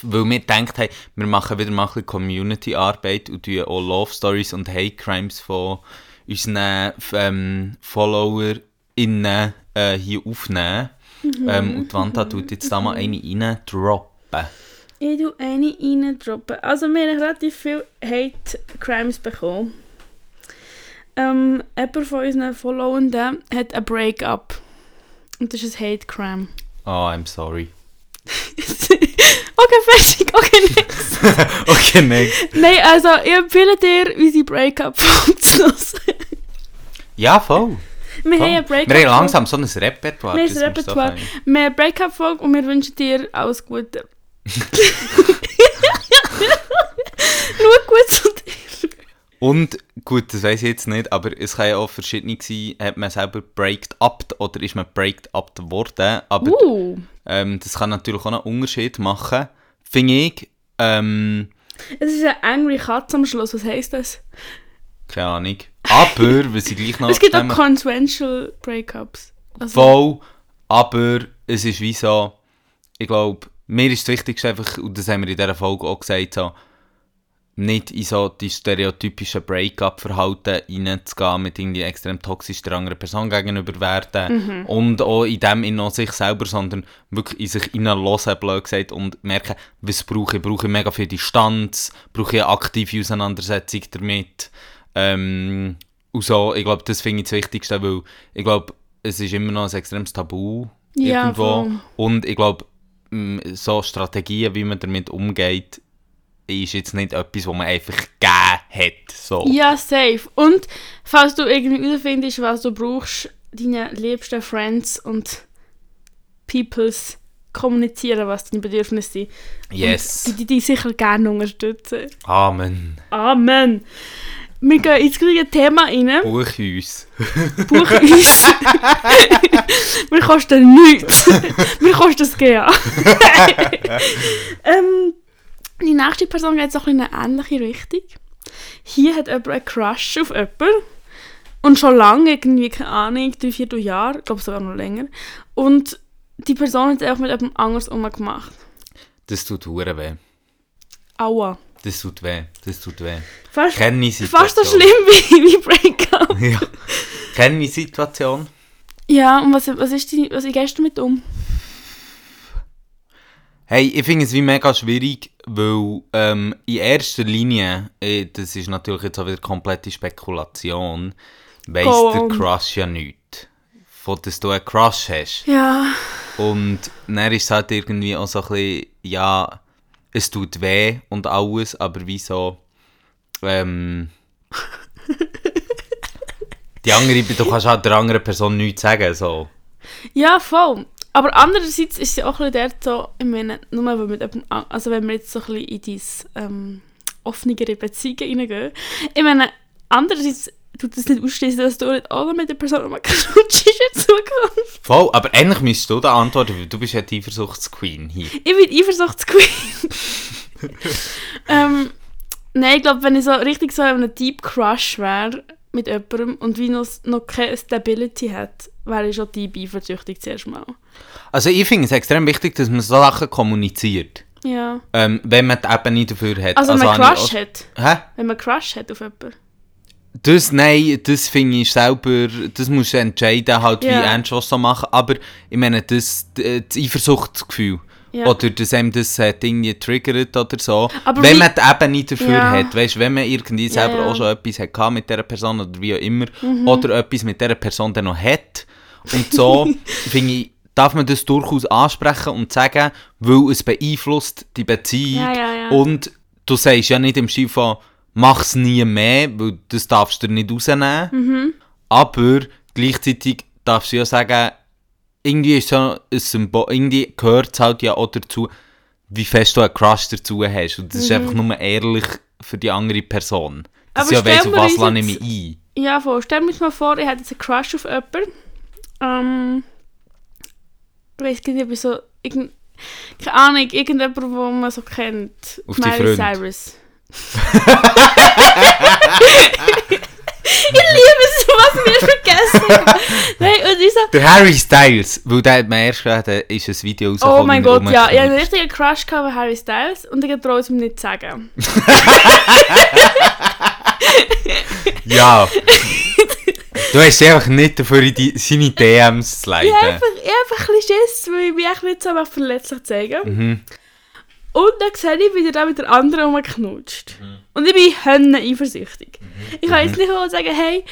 weil wir gedacht haben, wir machen wieder mal ein Community-Arbeit und tun auch Love-Stories und Hate-Crimes von unseren ähm, FollowerInnen äh, hier aufnehmen. Mhm. Ähm, und die Wanda tut jetzt da mal eine rein droppen. Ich tue eine reindroppen. Also, wir haben relativ viele Hate-Crimes bekommen. Ähm, jemand von unseren Followenden hat ein Break-up. Und das ist ein Hate-Crime. Oh, I'm sorry. *laughs* okay, fertig. Okay, next. *laughs* okay, next. Nein, also, ich empfehle dir, unsere Break-up-Folge *laughs* zu hören. Ja, voll. *laughs* Wir voll. haben eine wir haben langsam so ein Repertoire. Wir haben ein Repertoire. Wir haben eine Break-up-Folge und wir wünschen dir alles Gute. *laughs* Nur gut zu dir. Und gut, das weiß ich jetzt nicht, aber es kann ja auch verschiedene sein, hat man selber breaked up oder ist man breaked up worden. Aber Uh. ähm, das kann natürlich auch einen Unterschied machen. Finde ich, ähm, Es ist eine angry Katze am Schluss. Was heisst das? Keine Ahnung. Aber, *laughs* was ich gleich noch es gibt auch consensual Breakups. Also, Voll, aber es ist wie so, ich glaube, mir ist das Wichtigste einfach, und das haben wir in dieser Folge auch gesagt, so, nicht in so die stereotypischen Break-up-Verhalten reinzugehen, mit irgendwie extrem toxisch der anderen Person gegenüber werden und auch in dem in sich selber, sondern wirklich in sich hineinhören, blöd gesagt, und merken, was brauche ich, brauche ich mega viel Distanz, brauche ich eine aktive Auseinandersetzung damit, ähm, und so, ich glaube, das finde ich das Wichtigste, weil ich glaube, es ist immer noch ein extremes Tabu Ja, irgendwo. voll. Und ich glaube, so Strategien, wie man damit umgeht, ist jetzt nicht etwas, was man einfach gegeben hat. So. Ja, safe. Und falls du irgendwie herausfindest, was du brauchst, deine liebsten Friends und Peoples kommunizieren, was deine Bedürfnisse sind. Yes. Und die, die sicher gerne unterstützen. Amen. Amen. Wir gehen ins gleiche Thema rein. Buch uns. Buch uns. Wir *laughs* kosten nichts. Wir kosten das GA. *laughs* ähm, die nächste Person geht so ein in eine ähnliche Richtung. Hier hat jemand einen Crush auf jemanden. Und schon lange, irgendwie, keine Ahnung, drei, vier Jahre, ich glaube sogar noch länger. Und die Person hat es einfach mit jemand anderes umgemacht. Das tut hure weh. Aua. Das tut weh. Das tut weh. Fast, Kenne fast so schlimm *laughs* wie, wie Breakup. ja. Kenne Situation. Ja, und was, was, ist die, was gehst du damit um? Hey, ich finde es wie mega schwierig, weil ähm, in erster Linie, äh, das ist natürlich jetzt auch wieder komplette Spekulation, weiss Go der. Crush ja nichts. Von dass du einen Crush hast. Ja. Und dann ist es halt irgendwie auch so ein bisschen, ja, es tut weh und alles, aber wie so, ähm, die andere, du kannst halt der anderen Person nichts sagen, so. Ja, voll. Aber andererseits ist es auch ein bisschen dort so, ich meine, nur weil mit also wenn wir jetzt so ein bisschen in diese ähm, offenere Beziehungen reingehen, ich meine, andererseits tut das nicht ausschließen, dass du nicht noch mit der Person mal knutschst in Zukunft. Voll, aber eigentlich müsstest du da antworten, weil du bist ja die Eifersuchtsqueen hier. Ich bin Eifersuchtsqueen. ähm, Nein, ich glaube, wenn ich so richtig so in einem Deep Crush wäre mit jemandem und wie noch, noch keine Stability hat, wäre ich schon deep eifersüchtig zuerst mal. Also ich finde es extrem wichtig, dass man so Sachen kommuniziert. Ja. Ähm, wenn man die Ebene dafür hat. Also, wenn man ich Crush hat. Hä? Wenn man Crush hat auf jemanden. Das, nein, das finde ich selber, das musst du entscheiden, halt, wie Ja. ernst du es so machen. Aber ich meine, das, das Eifersuchtsgefühl. Ja. Oder dass einem das hat irgendwie triggert oder so. Aber wenn wie- man die Ebene dafür Ja. hat, weißt, wenn man irgendwie selber ja. auch schon etwas hat mit dieser Person oder wie auch immer, Mhm. oder etwas mit dieser Person dann noch hat. Und so, *laughs* finde ich, darf man das durchaus ansprechen und sagen, weil es beeinflusst die Beziehung. Und du sagst ja nicht im Stil von, mach's nie mehr, weil das darfst du dir nicht rausnehmen. Mhm. Aber gleichzeitig darfst du ja sagen, irgendwie ist so ein Symbol, irgendwie gehört es halt ja auch dazu, wie fest du einen Crush dazu hast. Und das ist einfach nur ehrlich für die andere Person. Dass Mhm. Aber ja weiss, auf was lasse ich mich ein. Ja, voll. Stell mir mal vor, ich hätte jetzt einen Crush auf jemanden. Ähm, ich weiß nicht, ob ich so... Irgend, keine Ahnung, irgendjemand, den man so kennt. Auf Miley. Cyrus. Ich liebe es, was wir vergessen. Nein, und ich so... Der Harry Styles, weil der hat mir erst gerade ist ein Video Oh rausgekommen. mein wie er Gott, ja. Ich hatte einen richtigen Crush gehabt auf Harry Styles und ich traue es ihm nicht zu sagen. *laughs* Ja. du hast einfach nicht dafür in die, seine DMs zu leiten. Ich habe einfach, ich hab einfach ein bisschen Schiss, weil ich mich echt nicht so verletzlich zeigen Mhm. Und dann sehe ich, wie er da mit der anderen rumknutscht. Mhm. Und ich bin hönne eifersüchtig. Ich kann jetzt nicht mal sagen, hey,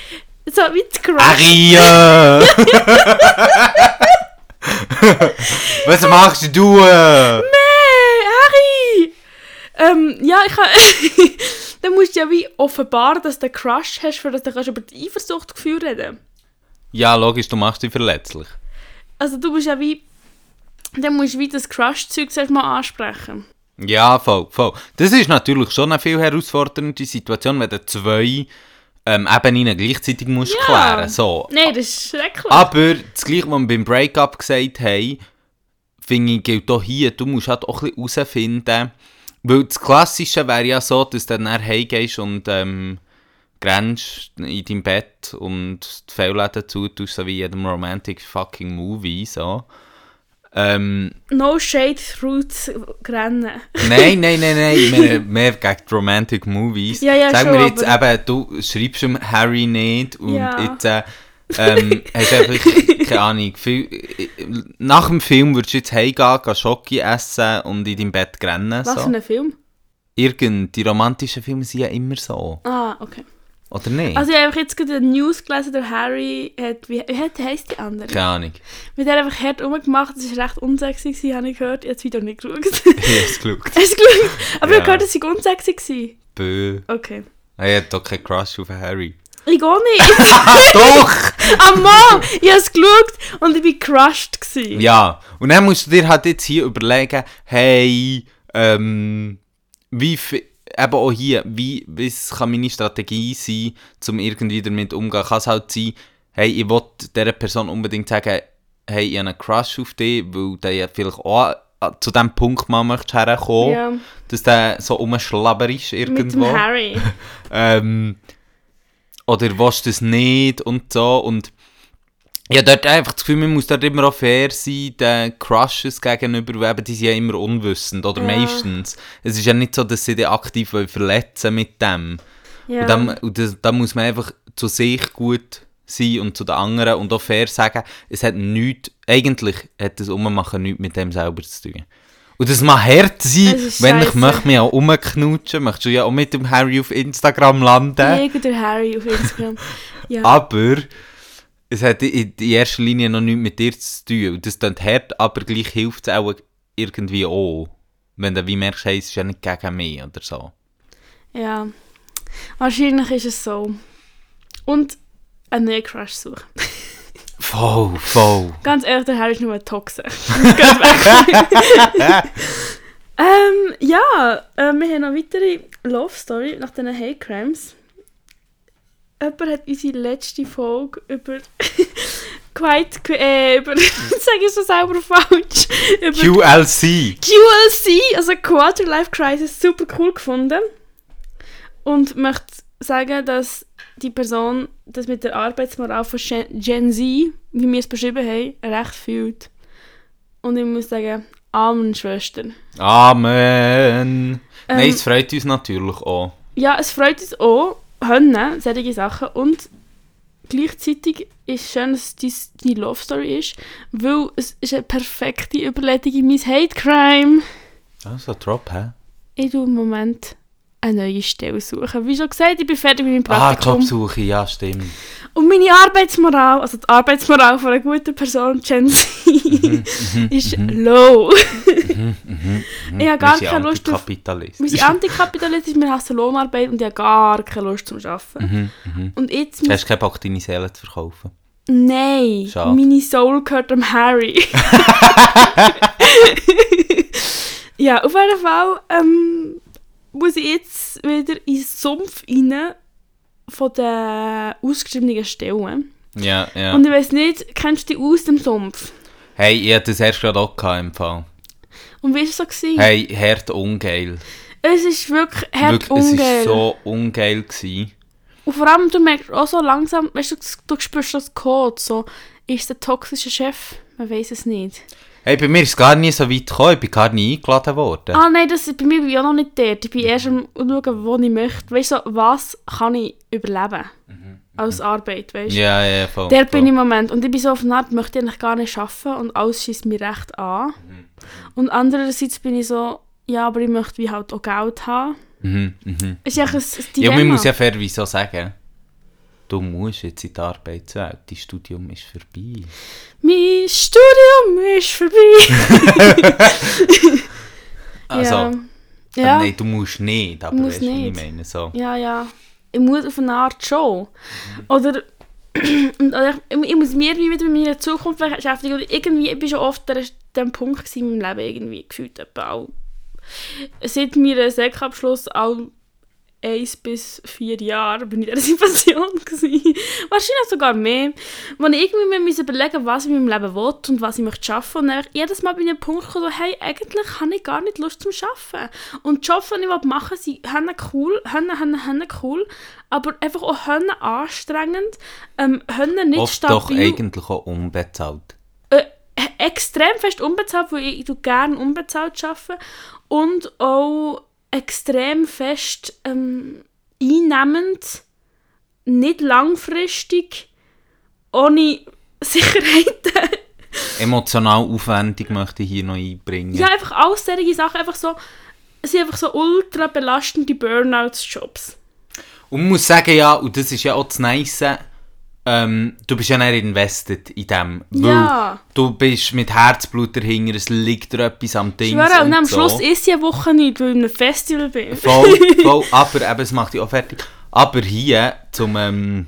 so wie die Crush. Aria! Was machst du? Hey, Harry! Ähm, ja, ich kann... *laughs* dann musst du ja wie offenbaren, dass du einen Crush hast, für dass du kannst über die Eifersuchtgefühl reden Ja, logisch, du machst dich verletzlich. Also du bist ja wie... Dann musst du wie das Crush-Zeug mal ansprechen. Ja, voll, voll. Das ist natürlich schon eine viel herausfordernde Situation, wenn du zwei ähm, Ebenen gleichzeitig musst Ja. klären so. Nein, das ist schrecklich. Aber das Gleiche, was wir beim Breakup gesagt haben, finde ich, gilt auch hier. Du musst halt auch ein bisschen herausfinden, weil das Klassische wäre ja so, dass du dann heimgehst und ähm, grenzt in deinem Bett und die Fehlläden zutust, so wie in jedem romantic fucking Movie, so. Ähm, No shade through rennen. nein, nein, nein, nein, *laughs* ich meine mehr gegen die Romantic Movies. Ja, ja, Sag schon, mir jetzt aber- eben, du schreibst ihm Harry nicht und Ja. jetzt äh, ähm, *laughs* hast einfach, keine Ahnung, viel, nach dem Film würdest du jetzt heimgehen, gehen Schoki essen und in deinem Bett rennen. Was für So. ein Film? Irgend, die romantischen Filme sind ja immer so, Ah, okay. Oder nicht? Also ich habe jetzt gerade eine News gelesen, der Harry hat, wie, wie heisst die andere? keine Ahnung. Mit der einfach hart rumgemacht, das war recht unsexy, habe ich gehört. Ich habe das Video nicht geschaut. *laughs* Ich hab's *laughs* geschaut. Hast du geschaut? Aber ich Ja. habe gehört, dass sie unsexy war. Bö. Okay. Er hat doch keinen Crush auf Harry. Ich gehe nicht. *laughs* Doch! Ah Mann, ich habe es geschaut und ich war crushed. Gewesen. Ja, und dann musst du dir halt jetzt hier überlegen, hey, ähm, wie fi- eben auch hier, wie, was kann meine Strategie sein, um irgendwie damit umzugehen? Kann es halt sein, hey, ich will dieser Person unbedingt sagen, hey, ich habe einen Crush auf dich, weil der ja vielleicht auch an- zu dem Punkt mal möchte herkommen, Ja, dass der so umschlabber ist mit irgendwo. dem Harry. *laughs* Ähm, oder willst du das nicht und so. Und ja, dort einfach das Gefühl, man muss dort immer auch fair sein, den Crushes gegenüber, weil eben die sind ja immer unwissend, oder Ja. meistens. Es ist ja nicht so, dass sie dich aktiv verletzen mit dem. Ja. Und, dann, und das, da muss man einfach zu sich gut sein und zu den anderen und auch fair sagen, es hat nichts, eigentlich hat das Ummachen nichts mit dem selber zu tun. Und das mag hart sein, wenn ich möchte mich auch umknutschen, möchtest du ja auch mit dem Harry auf Instagram landen. Irgendein Harry auf Instagram. *laughs* Ja. Aber es hat in erster Linie noch nichts mit dir zu tun. Und das klingt hart, aber gleich hilft es auch irgendwie auch. Wenn du wie merkst, hey, es ist ja nicht gegen mich oder so. ja. Wahrscheinlich ist es so. Und einen neuen Crush suchen. *laughs* Voll, voll. Ganz ehrlich, der Harry ist nur ein Toxe. *laughs* Geht weg. *laughs* ähm, ja, äh, wir haben noch weitere Love Story nach diesen Hate Crimes. Jemand hat unsere letzte Folge über *laughs* Quite, äh, über, *laughs* sage ich so selber falsch, über QLC. QLC, also Quarter Life Crisis, super cool gefunden. und möchte sagen, dass die Person das mit der Arbeitsmoral von Gen, Gen Z, wie wir es beschrieben haben, recht fühlt. Und ich muss sagen, Amen, Schwester. Amen. Ähm, Nein, es freut uns natürlich auch. Ja, es freut uns auch, hören, solche Sachen. Und gleichzeitig ist es schön, dass es deine Love Story ist, weil es ist eine perfekte Überleitung in mein Hate Crime. Also, Drop, hä? Ich tue im Moment eine neue Stelle suchen. Wie schon gesagt, ich bin fertig mit meinem Ah, Praktikum. Jobsuche, ja, stimmt. Und meine Arbeitsmoral, also die Arbeitsmoral von einer guten Person, Gen Z, ist low. *laughs* Ich habe gar keine Lust auf... Wir sind antikapitalistisch, wir hassen Lohnarbeit und ich habe gar keine Lust zum Arbeiten. Mhm, Und jetzt... Hast du keinen Bock, deine Seele zu verkaufen? Nein, Schade. meine Soul gehört dem Harry. *laughs* *laughs* ja, auf jeden Fall ähm, muss ich jetzt wieder in den Sumpf rein von den ausgeschriebenen Stellen. Ja, ja. Und ich weiß nicht, kennst du dich aus dem Sumpf? Hey, ich hatte das erst gerade auch gehabt im Fall. Und wie war es so? Gewesen? Hey, hart ungeil. Es ist wirklich hart Wirklich, es ungeil. war so ungeil. Gewesen. Und vor allem, du merkst auch so langsam, weißt du, du spürst das Code, so, ist der toxische Chef? Man weiß es nicht. Hey, bei mir ist es gar nie so weit gekommen, ich bin gar nie eingeladen worden. Ah nein, das, bei mir bin ich auch noch nicht dort. Ich bin erst am schauen, wo ich möchte. Weißt du, so, was kann ich überleben? Als Arbeit, weißt du? Ja, ja, voll. Der bin ich im Moment. Und ich bin so auf eine Art, möchte ich eigentlich gar nicht arbeiten und alles schießt mich recht an. Und andererseits bin ich so, ja, aber ich möchte wie halt auch Geld haben. Mhm, mhm. Ist eigentlich ein, ein Ja, Dilemma. man muss ja fairerweise auch sagen, du musst jetzt in die Arbeitswelt, dein Studium ist vorbei. Mein Studium ist vorbei. *laughs* Also, ja. ja. Ja. nein, du musst nicht, aber weißt du, was ich nicht. meine? So. Ja, ja. Ich muss auf eine Art schon. Oder, *clears throat* und, oder ich, ich muss mir irgendwie wieder mit meiner Zukunft beschäftigen. Oder irgendwie, ich bin schon oft an dem Punkt in meinem Leben, irgendwie gefühlt auch. Seit meinem Sekabschluss auch eins bis vier Jahre bin ich in dieser Situation gewesen. Wahrscheinlich sogar mehr. Wo ich irgendwie mir überlegen was ich in meinem Leben will und was ich möchte schaffen. Und dann jedes Mal bin ich an den Punkt gekommen, so, hey, eigentlich habe ich gar nicht Lust zum Arbeiten. Und die Jobs, die ich machen will, sind haben cool, haben, haben, haben cool, aber einfach auch haben anstrengend, ähm, haben nicht Oft doch stabil eigentlich auch unbezahlt. äh, extrem fest unbezahlt, weil ich, ich gerne unbezahlt arbeite und auch extrem fest ähm, einnehmend, nicht langfristig, ohne *laughs* Sicherheiten. Emotional aufwendig möchte ich hier noch einbringen. ja, einfach alles solche Sachen, einfach so, es sind einfach so ultra belastende Burnouts-Jobs. Und man muss sagen, ja, und das ist ja auch das Nice, ähm, du bist ja nicht invested in dem. Weil Ja. Du bist mit Herzblut dahinter, es liegt dir etwas am Ding. Ich schwöre, und am Schluss ist eine Woche nicht, weil ich in einem Festival bin. Voll, *laughs* voll, aber eben, es macht dich auch fertig. Aber hier, zum ähm,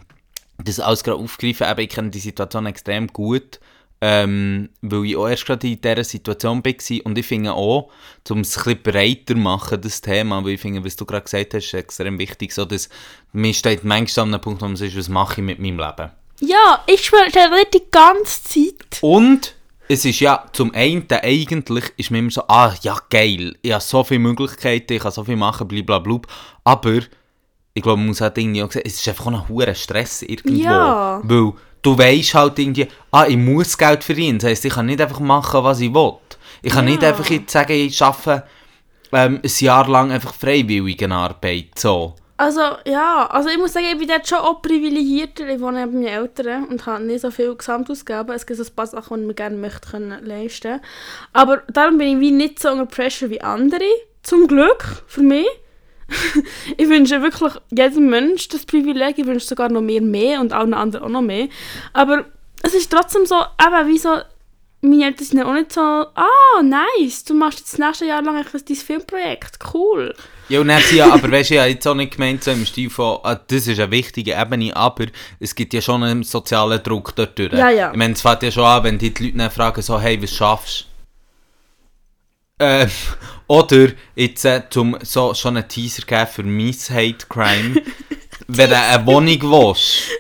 das alles gerade aufgreifen, eben, ich kenne die Situation extrem gut, ähm, weil ich auch erst gerade in dieser Situation war und ich finde auch, um es ein bisschen breiter zu machen, das Thema, weil ich finde, was du gerade gesagt hast, ist extrem wichtig, so dass mir steht manchmal an einem Punkt, wo man sagt, was mache ich mit meinem Leben? Ja, ich schwöre, die ganze Zeit. Und es ist ja zum einen eigentlich ist mir immer so, ah ja geil, ich habe so viele Möglichkeiten, ich kann so viel machen, blablabla. Aber ich glaube, man muss halt irgendwie auch sagen, es ist einfach auch ein hoher Stress irgendwo. Ja. Weil du weißt halt irgendwie, ah, ich muss Geld verdienen. Das heisst, ich kann nicht einfach machen, was ich will. Ich kann Ja. nicht einfach jetzt sagen, ich arbeite ähm, ein Jahr lang einfach freiwillig in Arbeit. So. Also, ja, also ich muss sagen, ich bin dort schon auch privilegierter. Ich wohne bei meinen Eltern und habe nicht so viel Gesamtausgaben. Es gibt so ein paar Sachen, die ich gerne möchte können leisten Aber darum bin ich wie nicht so unter Pressure wie andere. Zum Glück, für mich. *laughs* ich wünsche wirklich jedem Mensch das Privileg. Ich wünsche sogar noch mehr mehr und allen anderen auch noch mehr. Aber es ist trotzdem so, eben wie so, meine Eltern sind auch nicht so, ah, nice, du machst jetzt das nächste Jahr lang dein Filmprojekt, cool. Ja, und dann ja, aber weißt du, ich habe jetzt auch nicht gemeint, so im Stil von, ah, das ist eine wichtige Ebene, aber es gibt ja schon einen sozialen Druck dort durch. Ja, ja. Ich meine, es fängt ja schon an, wenn die Leute dann fragen, so, hey, was schaffst du? Äh, *laughs* oder jetzt äh, zum so schon einen Teaser geben für mein Hate Crime. *laughs* wenn du eine Wohnung willst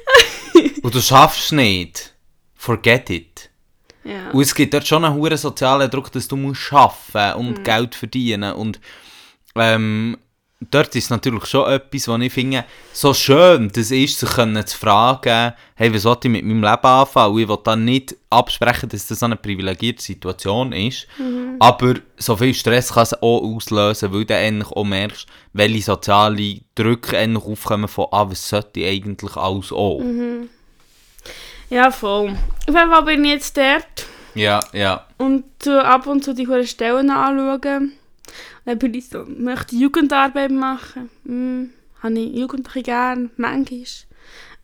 und du schaffst es nicht, forget it. Ja. Und es gibt dort schon einen hohen sozialen Druck, dass du musst arbeiten und Mhm. Geld verdienen und ähm, dort ist natürlich schon etwas, was ich finde, so schön das ist, sich können zu fragen, hey, was soll ich mit meinem Leben anfangen? Und ich will dann nicht absprechen, dass das eine privilegierte Situation ist, aber so viel Stress kann es auch auslösen, weil du endlich auch merkst, welche soziale Drücke endlich aufkommen von, ah, was sollte ich eigentlich alles auch? Ja, voll. Auf jeden Fall bin ich jetzt dort Ja, ja. und ab und zu die Stellen anschauen. Dann bin ich so, möchte Jugendarbeit machen. Hm, habe ich Jugendliche gern, manchmal.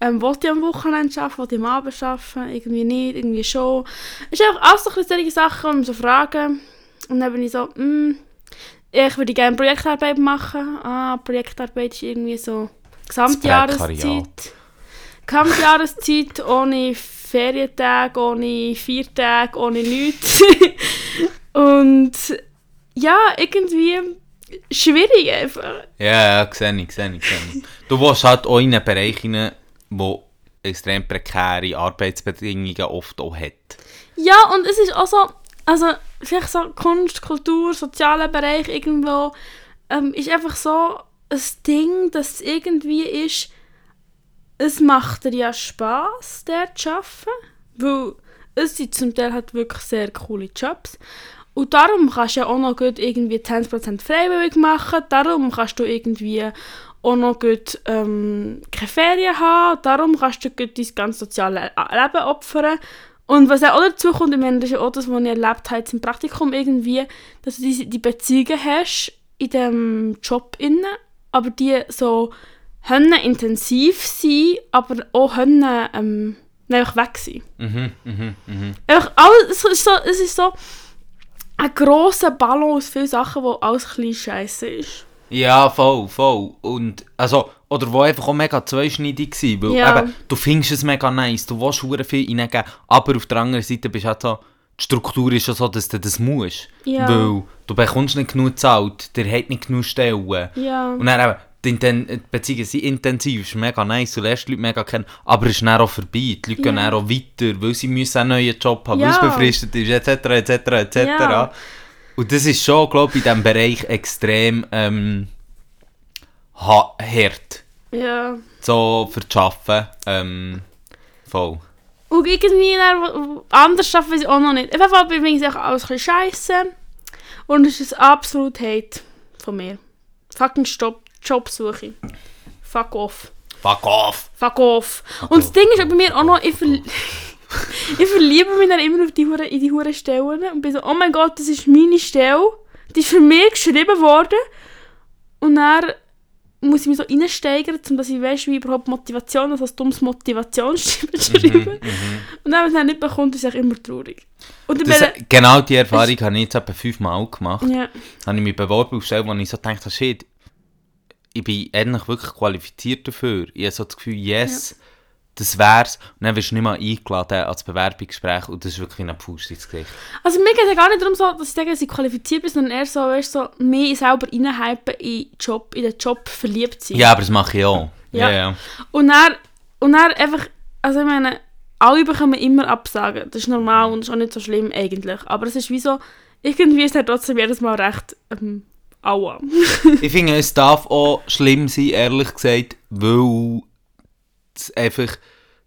Ähm, wollte ich am Wochenende arbeiten, wollte ich am Abend arbeiten, irgendwie nicht, irgendwie schon. Es ist einfach alles so ein solche Sachen, die mich so fragen. Und dann bin ich so, hm, ich würde gerne Projektarbeit machen. Ah, Projektarbeit ist irgendwie so Gesamtjahreszeit. Gesamtjahreszeit *laughs* ohne Ferientage, ohne Viertage, ohne nichts. *laughs* Und ja, irgendwie schwierig einfach. Ja, ja, sehe ich, sehe ich, sehe ich. Du willst halt auch in einen Bereich rein, wo extrem prekäre Arbeitsbedingungen oft auch hat. Ja, und es ist auch so, also vielleicht so Kunst, Kultur, sozialer Bereich irgendwo, ähm, ist einfach so ein Ding, dass es irgendwie ist, es macht dir ja Spass, dort zu arbeiten, weil es sind zum Teil halt wirklich sehr coole Jobs. Und darum kannst du ja auch noch gut irgendwie 10% freiwillig machen, darum kannst du irgendwie auch noch gut ähm, keine Ferien haben, darum kannst du gut dein ganz soziale Leben opfern. Und was auch dazu kommt, ich meine, das ist ja auch das, was ich erlebt habe im Praktikum irgendwie, dass du die, die Beziehungen hast in diesem Job innen, aber die so können intensiv sein, aber auch können ähm, einfach weg sein. Mhm, mhm, mhm. Einfach alles, es ist so, es ist so ein grosser Ballon aus vielen Sachen, wo alles ein scheisse ist. Ja, voll, voll. Und, also, oder wo einfach auch mega zweischneidig war, weil Ja. eben, du findest es mega nice, du willst hure viel reingeben, aber auf der anderen Seite bist du halt so, die Struktur ist ja so, dass du das musst. Ja. Weil du bekommst nicht genug Zeit, der hat nicht genug Stellen. Ja. Und dann eben, die, Inten Beziehungen sind intensiv, ist mega nice, du lernst die Leute mega kennen, aber es ist dann auch vorbei. Die Leute gehen Ja. dann auch weiter, weil sie müssen einen neuen Job haben, weil Ja. es befristet ist, etc., etc., etc. Ja. Und das ist schon, glaube ich, in diesem Bereich extrem ähm, ha- hart, Ja. so für das Arbeiten. Ähm, voll. Und irgendwie dann, anders wir es auch noch nicht. Auf jeden Fall bin ich auch alles ein bisschen scheisse. Und es ist absolut Hate von mir. Fucking Stop, Jobsuche. Fuck off. Fuck off! Fuck off. Und das Ding ist bei mir auch noch, ich, verl *laughs* ich verliebe mich dann immer auf die Hure, in die Hure Stellen und bin so, oh mein Gott, das ist meine Stelle. Die ist für mich geschrieben worden. Und dann muss ich mich so reinsteigern, um dass ich weiss, wie überhaupt Motivation, also ein dummes Motivationsschreiben *laughs* Mhm, schreiben. Und dann, wenn es dann nicht bekommt, ist es immer traurig. Das, genau die Erfahrung habe ich jetzt etwa fünfmal gemacht. ja, habe ich mich beworben auf Stellen, wo ich so dachte, shit, ich bin endlich wirklich qualifiziert dafür. Ich habe so das Gefühl, yes, das wär's. Und dann wirst du nicht mal eingeladen als Bewerbungsgespräch und das ist wirklich ein Pfuß ins Gesicht. Also mir geht es ja gar nicht darum, so, dass ich sage, dass ich qualifiziert bin, sondern eher so, weißt, so mich selber reinhypen in den Job, in den Job verliebt sein. Ja, aber das mache ich auch. Ja. Ja, ja. Und dann, und dann einfach, also ich meine, alle bekommen immer Absagen. Das ist normal und ist auch nicht so schlimm eigentlich. Aber es ist wie so, irgendwie ist es trotzdem jedes Mal recht, ähm, aua. *laughs* Ich finde, es darf auch schlimm sein, ehrlich gesagt, weil es einfach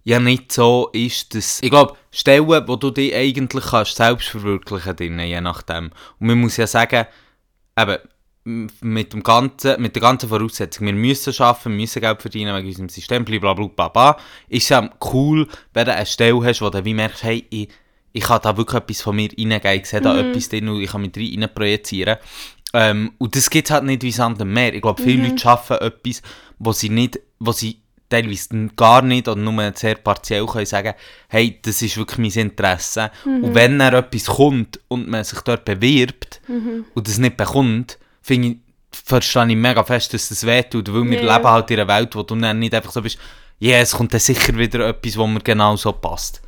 ja nicht so ist, dass... Ich glaube, Stellen, wo du dich eigentlich kannst selbst verwirklichen drin, je nachdem. Und man muss ja sagen, eben, mit, dem ganzen, mit der ganzen Voraussetzung, wir müssen arbeiten, wir müssen Geld verdienen wegen unserem System, blablabla, bla, bla, bla, ist es ja cool, wenn du eine Stelle hast, wo du wie merkst, hey, ich, ich kann da wirklich etwas von mir reingeben, ich sehe da etwas drin und ich kann mich rein projizieren. Ähm, und das gibt es halt nicht wie Sand am Meer. Ich glaube, viele Leute arbeiten etwas, wo sie nicht, wo sie teilweise gar nicht oder nur sehr partiell können sagen, hey, das ist wirklich mein Interesse. Und wenn dann etwas kommt und man sich dort bewirbt und das nicht bekommt, finde ich, verstehe ich mega fest, dass das wehtut, weil wir Ja. leben halt in einer Welt, wo du dann nicht einfach so bist, ja, es kommt dann sicher wieder etwas, wo mir genau so passt.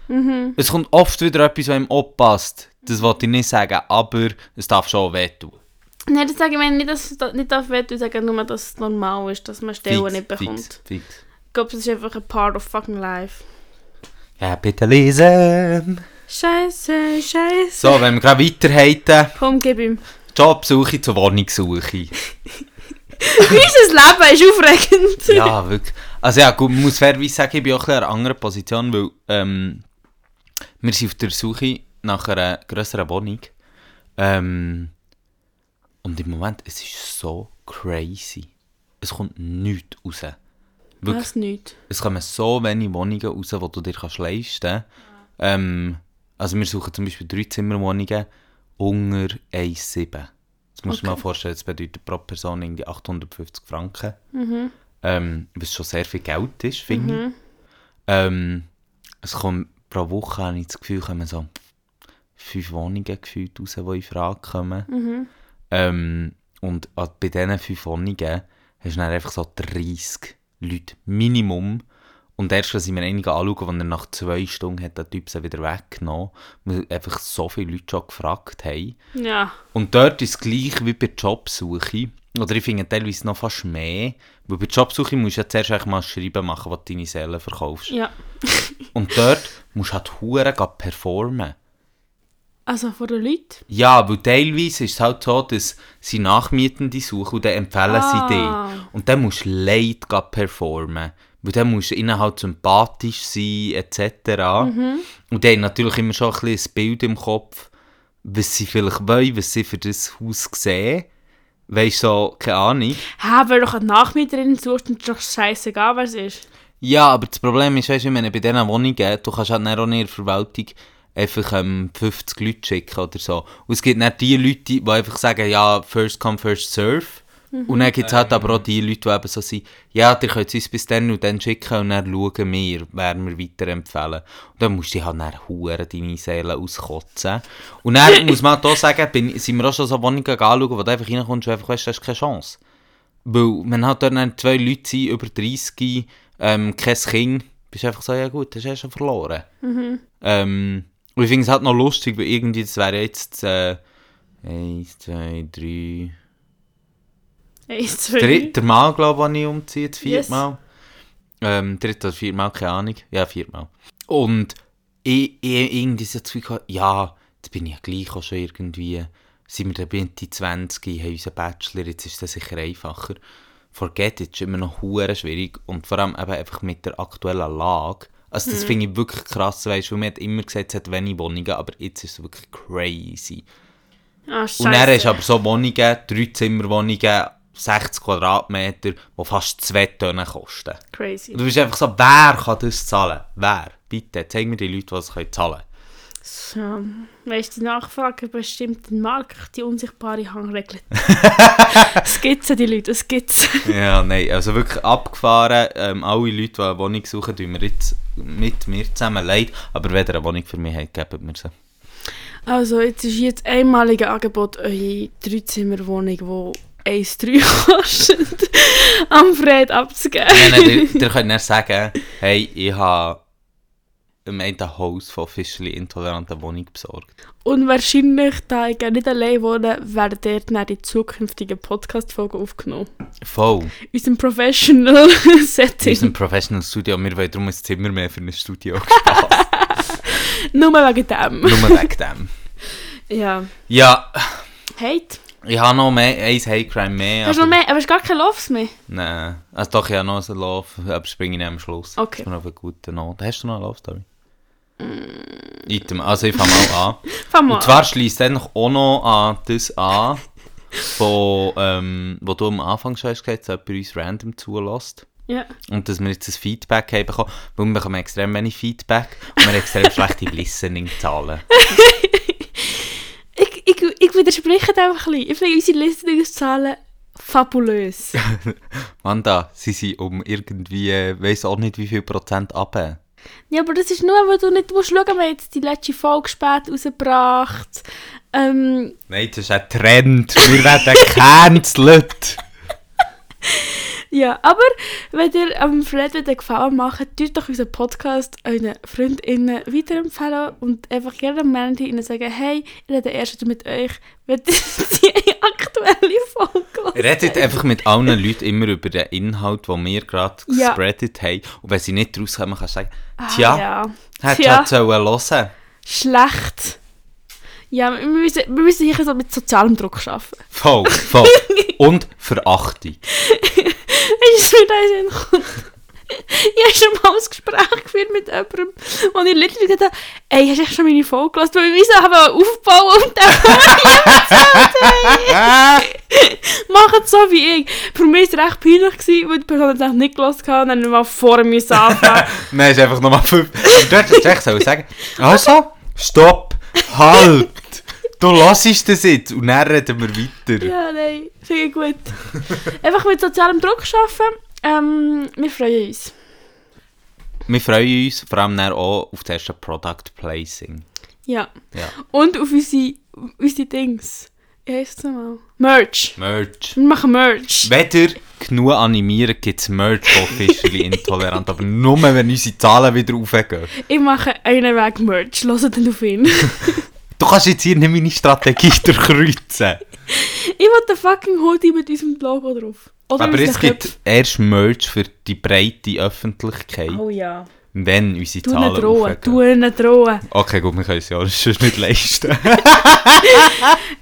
Es kommt oft wieder etwas, was ihm auch passt. Das wollte ich nicht sagen, aber es darf schon wehtun. Nein, das sage ich meine nicht, dass es nicht darf ich sage nur, dass es normal ist, dass man Stellen Fix, nicht bekommt. Fix, fix. Ich glaube, das ist einfach ein part of fucking life. Ja, bitte lesen. Scheiße, scheiße. So, wenn wir gerade weiterhalten, Komm, gib ihm. Jobsuche zur Wohnungssuche. *laughs* Unser Leben ist aufregend. *laughs* ja, wirklich. Also ja, gut, man muss fairerweise sagen, ich bin auch in einer anderen Position, weil ähm, wir sind auf der Suche nach einer grösseren Wohnung. Ähm, und im Moment, es ist so crazy. Es kommt nichts raus. Wirklich. Was nicht? Es kommen so wenige Wohnungen raus, die du dir kannst leisten kannst. Ähm, also wir suchen zum Beispiel drei Zimmerwohnungen unter 1,7. Das musst du dir mal Okay. vorstellen, das bedeutet pro Person irgendwie 850 Franken. Ähm, was schon sehr viel Geld ist, finde ich. Ähm, es pro Woche, habe ich das Gefühl, kommen so fünf Wohnungen gefühlt raus, die in Frage kommen. Ähm, und bei diesen fünf Wohnungen hast du dann einfach so 30 Leute Minimum. Und erst, als ich mir einige anschaue, wenn er nach zwei Stunden hat der Typ sie wieder weggenommen, weil einfach so viele Leute schon gefragt haben. Ja. Und dort ist es gleich wie bei der Jobsuche. Oder ich finde teilweise noch fast mehr. Weil bei der Jobsuche musst du ja zuerst eigentlich mal Schreiben machen, was du deine Seele verkaufst. Ja. Und dort musst du halt hure gehen performen. Also von den Leuten? Ja, weil teilweise ist es halt so, dass sie Nachmietende suchen und dann empfehlen Ah. sie dich. Und dann musst du leid performen. Weil dann musst du ihnen halt sympathisch sein, etc. Und die haben natürlich immer schon ein bisschen ein Bild im Kopf, was sie vielleicht wollen, was sie für das Haus sehen. Weißt du, so, keine Ahnung. Ha, weil du eine Nachmieterin suchst, und ist doch scheißegal, wer es ist. Ja, aber das Problem ist, weißt du, ich meine, bei diesen Wohnungen, du kannst halt nicht auch in der Verwaltung einfach ähm, 50 Leute schicken oder so. Und es gibt nicht die Leute, die einfach sagen, ja, first come, first serve. Und dann gibt es halt aber auch die Leute, die eben so sind, ja, ihr könnt es uns bis dann und dann schicken und dann schauen wir, wer wir weiterempfehlen. Und dann musst du halt dann hure deine Seele auskotzen. Und dann *laughs* muss man hier sagen, bin, sind wir auch schon so Wohnungen anschauen, wo du einfach reinkommst und einfach weißt, du hast keine Chance. Weil wenn halt dort dann zwei Leute sind, über 30, ähm, kein Kind, bist du einfach so, ja gut, das hast du schon verloren. Ähm, und ich finde es halt noch lustig, weil irgendwie, das wäre jetzt äh, eins, zwei, drei, Eins, zwei, dritter Mal, glaube ich, ich umziehe, das vierte Yes. Mal. Ähm, dritte oder vierte Mal, keine Ahnung. Ja, viermal. Und ich, ich irgendwie so gehabt, ja, jetzt bin ich ja gleich auch schon irgendwie, sind wir dann Mitte 20, haben unseren Bachelor, jetzt ist das sicher einfacher. Forget it, ist immer noch hure schwierig und vor allem eben einfach mit der aktuellen Lage. Also das finde ich wirklich krass, weißt du, man hat immer gesagt, es hat wenig Wohnungen, aber jetzt ist es wirklich crazy. Ah, Und dann hast du aber so Wohnungen, drei Zimmerwohnungen, 60 Quadratmeter, die fast zwei Tonnen kosten. Crazy. Und du bist einfach so, wer kann das zahlen? Wer? Bitte, zeig mir die Leute, die es können zahlen So, weißt du, die Nachfrage bestimmt den Markt, die unsichtbare Hangregel. *laughs* es gibt sie, die Leute, es gibt sie. Ja, nein, also wirklich abgefahren. Ähm, alle Leute, die eine Wohnung suchen, tun mir jetzt mit mir zusammen leid. Aber wenn ihr eine Wohnung für mich habt, gebt mir sie. Also, jetzt ist hier das einmalige Angebot, eure Dreizimmerwohnung, die 1,3 *laughs* kostet, am Fred abzugeben. Nein, nein, ihr, ihr könnt nicht sagen, hey, ich habe im einen Haus von officially intoleranten Wohnung besorgt. Und wahrscheinlich, da ich ja nicht allein wohne, werden dort dann die zukünftigen Podcast-Folgen aufgenommen. Voll. In unserem Professional *laughs* In Setting. unserem Professional Studio. Wir wollen darum ein Zimmer mehr für ein Studio. Spaß. *laughs* Nur wegen dem. Nur wegen dem. *laughs* Ja. Ja, Hate? ich habe noch mehr, ein Hate Crime mehr. Hast du noch mehr? Aber hast gar keine Loves mehr? Nein. Also doch, ich habe noch einen Love, aber springe ich nicht am Schluss. Okay. Das ist noch eine gute Note. Hast du noch eine Love Story? Item. Also ich fange mal an. *laughs* Fang mal Und zwar schließt dann auch noch an das an, wo, ähm, wo du am Anfang schon hast gesagt, dass jemand uns random zulässt. Ja. Und dass wir jetzt ein Feedback haben bekommen, weil wir bekommen extrem wenig Feedback und wir haben extrem schlechte *laughs* Listening-Zahlen. Ich, ich, ich widerspreche einfach ein bisschen. Ich finde unsere Listeningszahlen fabulös. *laughs* Wanda, sie sind um irgendwie, weiss auch nicht wie viel Prozent ab. Ja, aber das ist nur, weil du nicht musst schauen, wir haben jetzt die letzte Folge spät rausgebracht. Ähm, Nein, das ist ein Trend. Wir werden *laughs* gecancelt. Ja, aber wenn ihr am Fred wieder Gefallen macht, tut doch unseren Podcast euren FreundInnen weiterempfehlen und einfach gerne am Montag ihnen sagen, hey, ich rede erst mit euch, wenn *laughs* die aktuelle Folge Redet einfach mit allen Leuten immer über den Inhalt, den wir gerade Ja. gespreadet haben. Und wenn sie nicht rauskommen, kannst du sagen, Ah, tja, ja. hättest du halt hören. Schlecht. Ja, wir müssen, wir müssen hier so mit sozialem Druck arbeiten. Voll, voll. *laughs* und Verachtung. Du, wie das kommt? Ich habe schon mal ein Gespräch geführt mit jemandem, wo ich literally gesagt habe, ey, hast du echt schon meine Folge gelassen? Weil wir so haben aufbauen und dann *laughs* machen so wie ich. Für mich war es recht peinlich, gewesen, weil die Person es nicht gelassen hat und dann mal vor mir anfangen. *laughs* Nein, ist einfach nochmal fünf. Aber du hättest echt sollen sagen, also, stopp, halt, du lassest das jetzt und dann reden wir weiter. ja, nein, finde ich gut. *laughs* Einfach mit sozialem Druck arbeiten. Ähm, wir freuen uns. Wir freuen uns vor allem auch auf das erste Product Placing. Ja. Ja. Und auf unsere, unsere Dings. Wie heisst es nochmal? Merch. Merch. Wir machen Merch. Weder genug animieren gibt es Merch officially intolerant, aber nur wenn unsere Zahlen wieder aufgehen. Ich mache einen Weg Merch. Hört dann auf ihn. *laughs* Du kannst jetzt hier nicht meine Strategie *laughs* durchkreuzen. ich will den fucking Hoodie mit unserem Logo drauf. Oder Aber es gibt erst Merch für die breite Öffentlichkeit, Oh ja. wenn unsere Du Zahlen drohen. Du ihn drohen. Okay, gut, wir können es ja sonst nicht leisten. *laughs*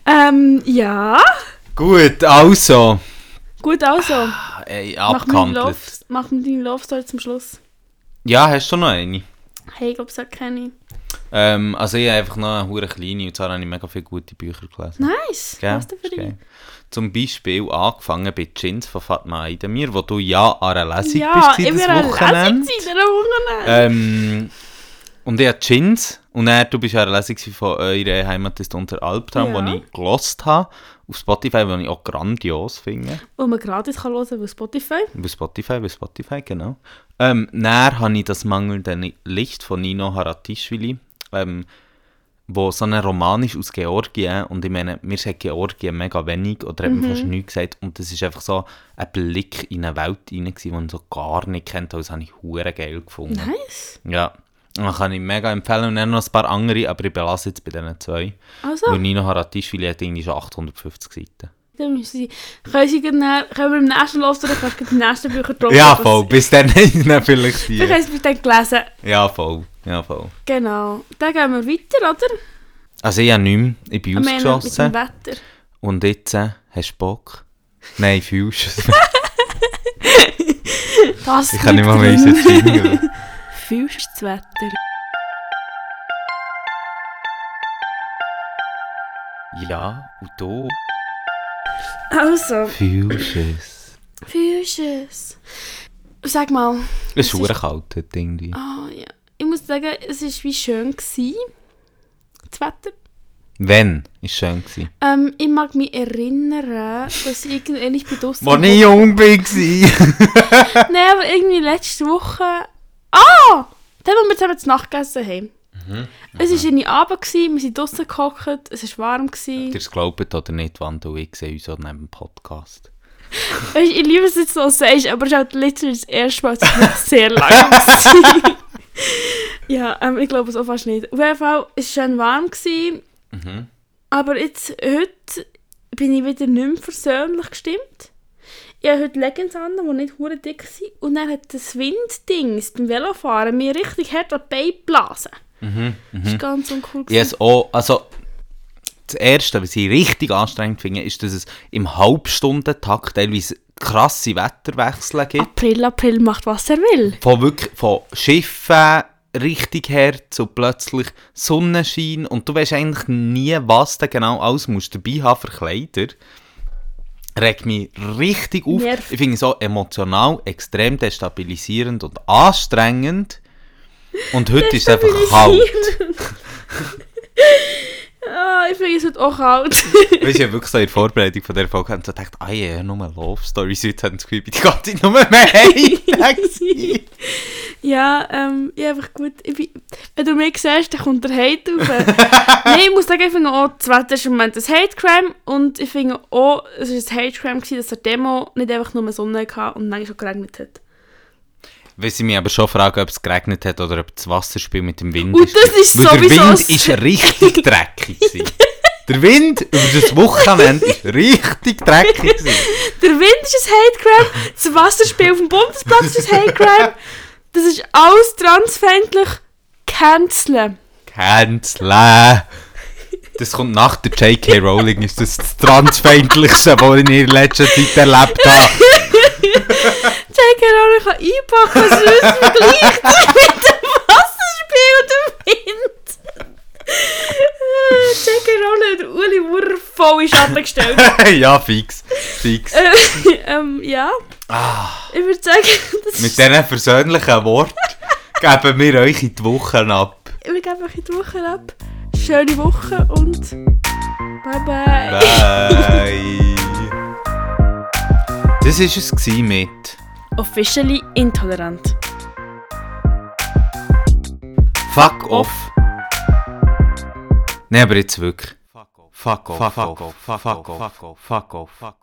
Ähm, ja. gut, also. Gut, also. Ey, Mach mir, Love, abgehandelt. mach mir deine Love Story zum Schluss. Ja, hast du noch eine? Hey, ich glaube, das kenne ich. Ähm, also ich habe einfach noch eine hure kleine und zwar habe ich mega viele gute Bücher gelesen. Nice. Gell? Was denn für dich? Zum Beispiel angefangen bei Jeans von Fatma Aydemir, wo du ja an einer Lesung Ja, bist ich das bin eine Wochenende. Lesung in dieser Wochenende. Ähm, und ich habe Jeans und dann, du bist ja an einer Lesung von «Eure Heimat ist unser Albtraum», Ja. die ich gelost habe, auf Spotify, die ich auch grandios finde. Wo man gratis kann hören kann auf Spotify. Bei Spotify, bei Spotify, genau. Ähm, dann habe ich das mangelnde Licht von Nino Haratischvili, ähm, wo so ein Roman ist aus Georgien und ich meine, mir sagt Georgien mega wenig oder hat mir fast nichts gesagt und das ist einfach so ein Blick in eine Welt rein, die man so gar nicht kennt, und das habe ich hure geil gefunden. Nice. Ja, das kann ich mega empfehlen und dann noch ein paar andere, aber ich belasse jetzt bei diesen zwei. Also, Weil Nino Haratischvili hat irgendwie schon 850 Seiten. Können, dann, können wir im nächsten Los oder kannst du die nächsten Bücher? Ja, voll. Bis dann dann vielleicht die. Vielleicht sie es dann gelesen. Ja, voll. Ja, voll. Genau. Dann gehen wir weiter, oder? Also ich habe nichts. Ich bin mit dem ausgeschossen. Wetter. Und jetzt äh, hast du Bock? Nein, fühlst *laughs* du es? Ich kann nicht mal mehr unseren. Jingle. Fühlst du das Wetter? Ja, und du Also, du es? Sag mal. Es ist verdammt kalt heute irgendwie. Ah ja. Ich muss sagen, es war wie schön. Gewesen, das Wetter. Wenn? Ist schön gewesen. Ähm, ich mag mich erinnern, dass ich irgendwann nicht bei draussen Wo ich jung war. *laughs* Nein, aber irgendwie letzte Woche. Ah! Dann, wo wir zusammen zu Nacht gegessen haben. Mhm, Es war in Abend, gewesen, wir sind draussen gehockt, es war warm. Gewesen. Ihr es glaubt oder nicht, Wanda und ich sehen uns auch neben dem Podcast. *laughs* Weißt, ich liebe es jetzt so sagst, aber es ist halt literally das erste Mal, ich *laughs* sehr lange war. *laughs* ja, ähm, ich glaube es auch fast nicht. Auf jeden Fall, es war schön warm. Gewesen, Mhm. aber jetzt, heute bin ich wieder nicht mehr versöhnlich gestimmt. Ich habe heute Leggings an, die nicht hure dick sind. Und dann hat das Winddings beim Velofahren mir richtig hart an die Beine geblasen. Mhm. Das war ganz uncool. Has auch, also, das Erste, was ich richtig anstrengend finde, ist, dass es im Halbstundentakt teilweise krasse Wetterwechsel gibt. April, April macht, was er will. Von wirklich, von Schiffen richtig her zu plötzlich Sonnenschein und du weißt eigentlich nie, was du genau alles musst dabei haben für Kleider. Regt mich richtig auf. Nervt. Ich finde es auch emotional extrem destabilisierend und anstrengend. Und heute ist es einfach kalt. *laughs* Ah, ich finde es heute auch kalt. Weißt du, ich habe wirklich so in der Vorbereitung von der Folge ich so gedacht, ah ja, nur Love Stories, heute haben das Gefühl, ich bin die ganze Zeit nur mehr *laughs* heim. ja, ähm, ja, einfach gut. Ich bin, wenn du mich siehst, dann kommt der Hate rauf. *laughs* Nein, ich muss sagen, ich finde auch, das Wetter ist im Moment ein Hate-Crime und ich finde auch, es war ein Hate-Crime, gewesen, dass der Demo nicht einfach nur Sonne hatte und manchmal schon geregnet hat. Weil sie mich aber schon fragen, ob es geregnet hat oder ob das Wasserspiel mit dem Wind Und ist. das ist Weil der sowieso Wind s- ist richtig *laughs* dreckig. gewesen. Der Wind über das Wochenende ist richtig dreckig. gewesen. Der Wind ist ein Hate-Crime, das Wasserspiel auf dem Bundesplatz ist ein Hate-Crime. Das ist alles transfeindlich. Canceln. Canceln. Das kommt nach der J.K. Rowling, ist das das transfeindlichste, was ich in ihrer letzten Zeit erlebt habe. *laughs* J.K. Rowling kann einpacken, was uns vergleicht mit dem *laughs* Wasserspiel und dem Wind. J.K. Rowling hat Uli Wurr voll in Schatten gestellt. ja, fix. Fix. Äh, ähm, ja. Ich würde sagen, *laughs* das Mit diesen persönlichen Worten geben wir euch in die Woche ab. wir geben euch in die Woche ab. Schöne Woche und bye bye. Bye. Das war es mit Officially intolerant. Fuck off. Nein, aber jetzt wirklich. Fuck off. Fuck off. Fuck off. Fuck off. Fuck off. Fuck off.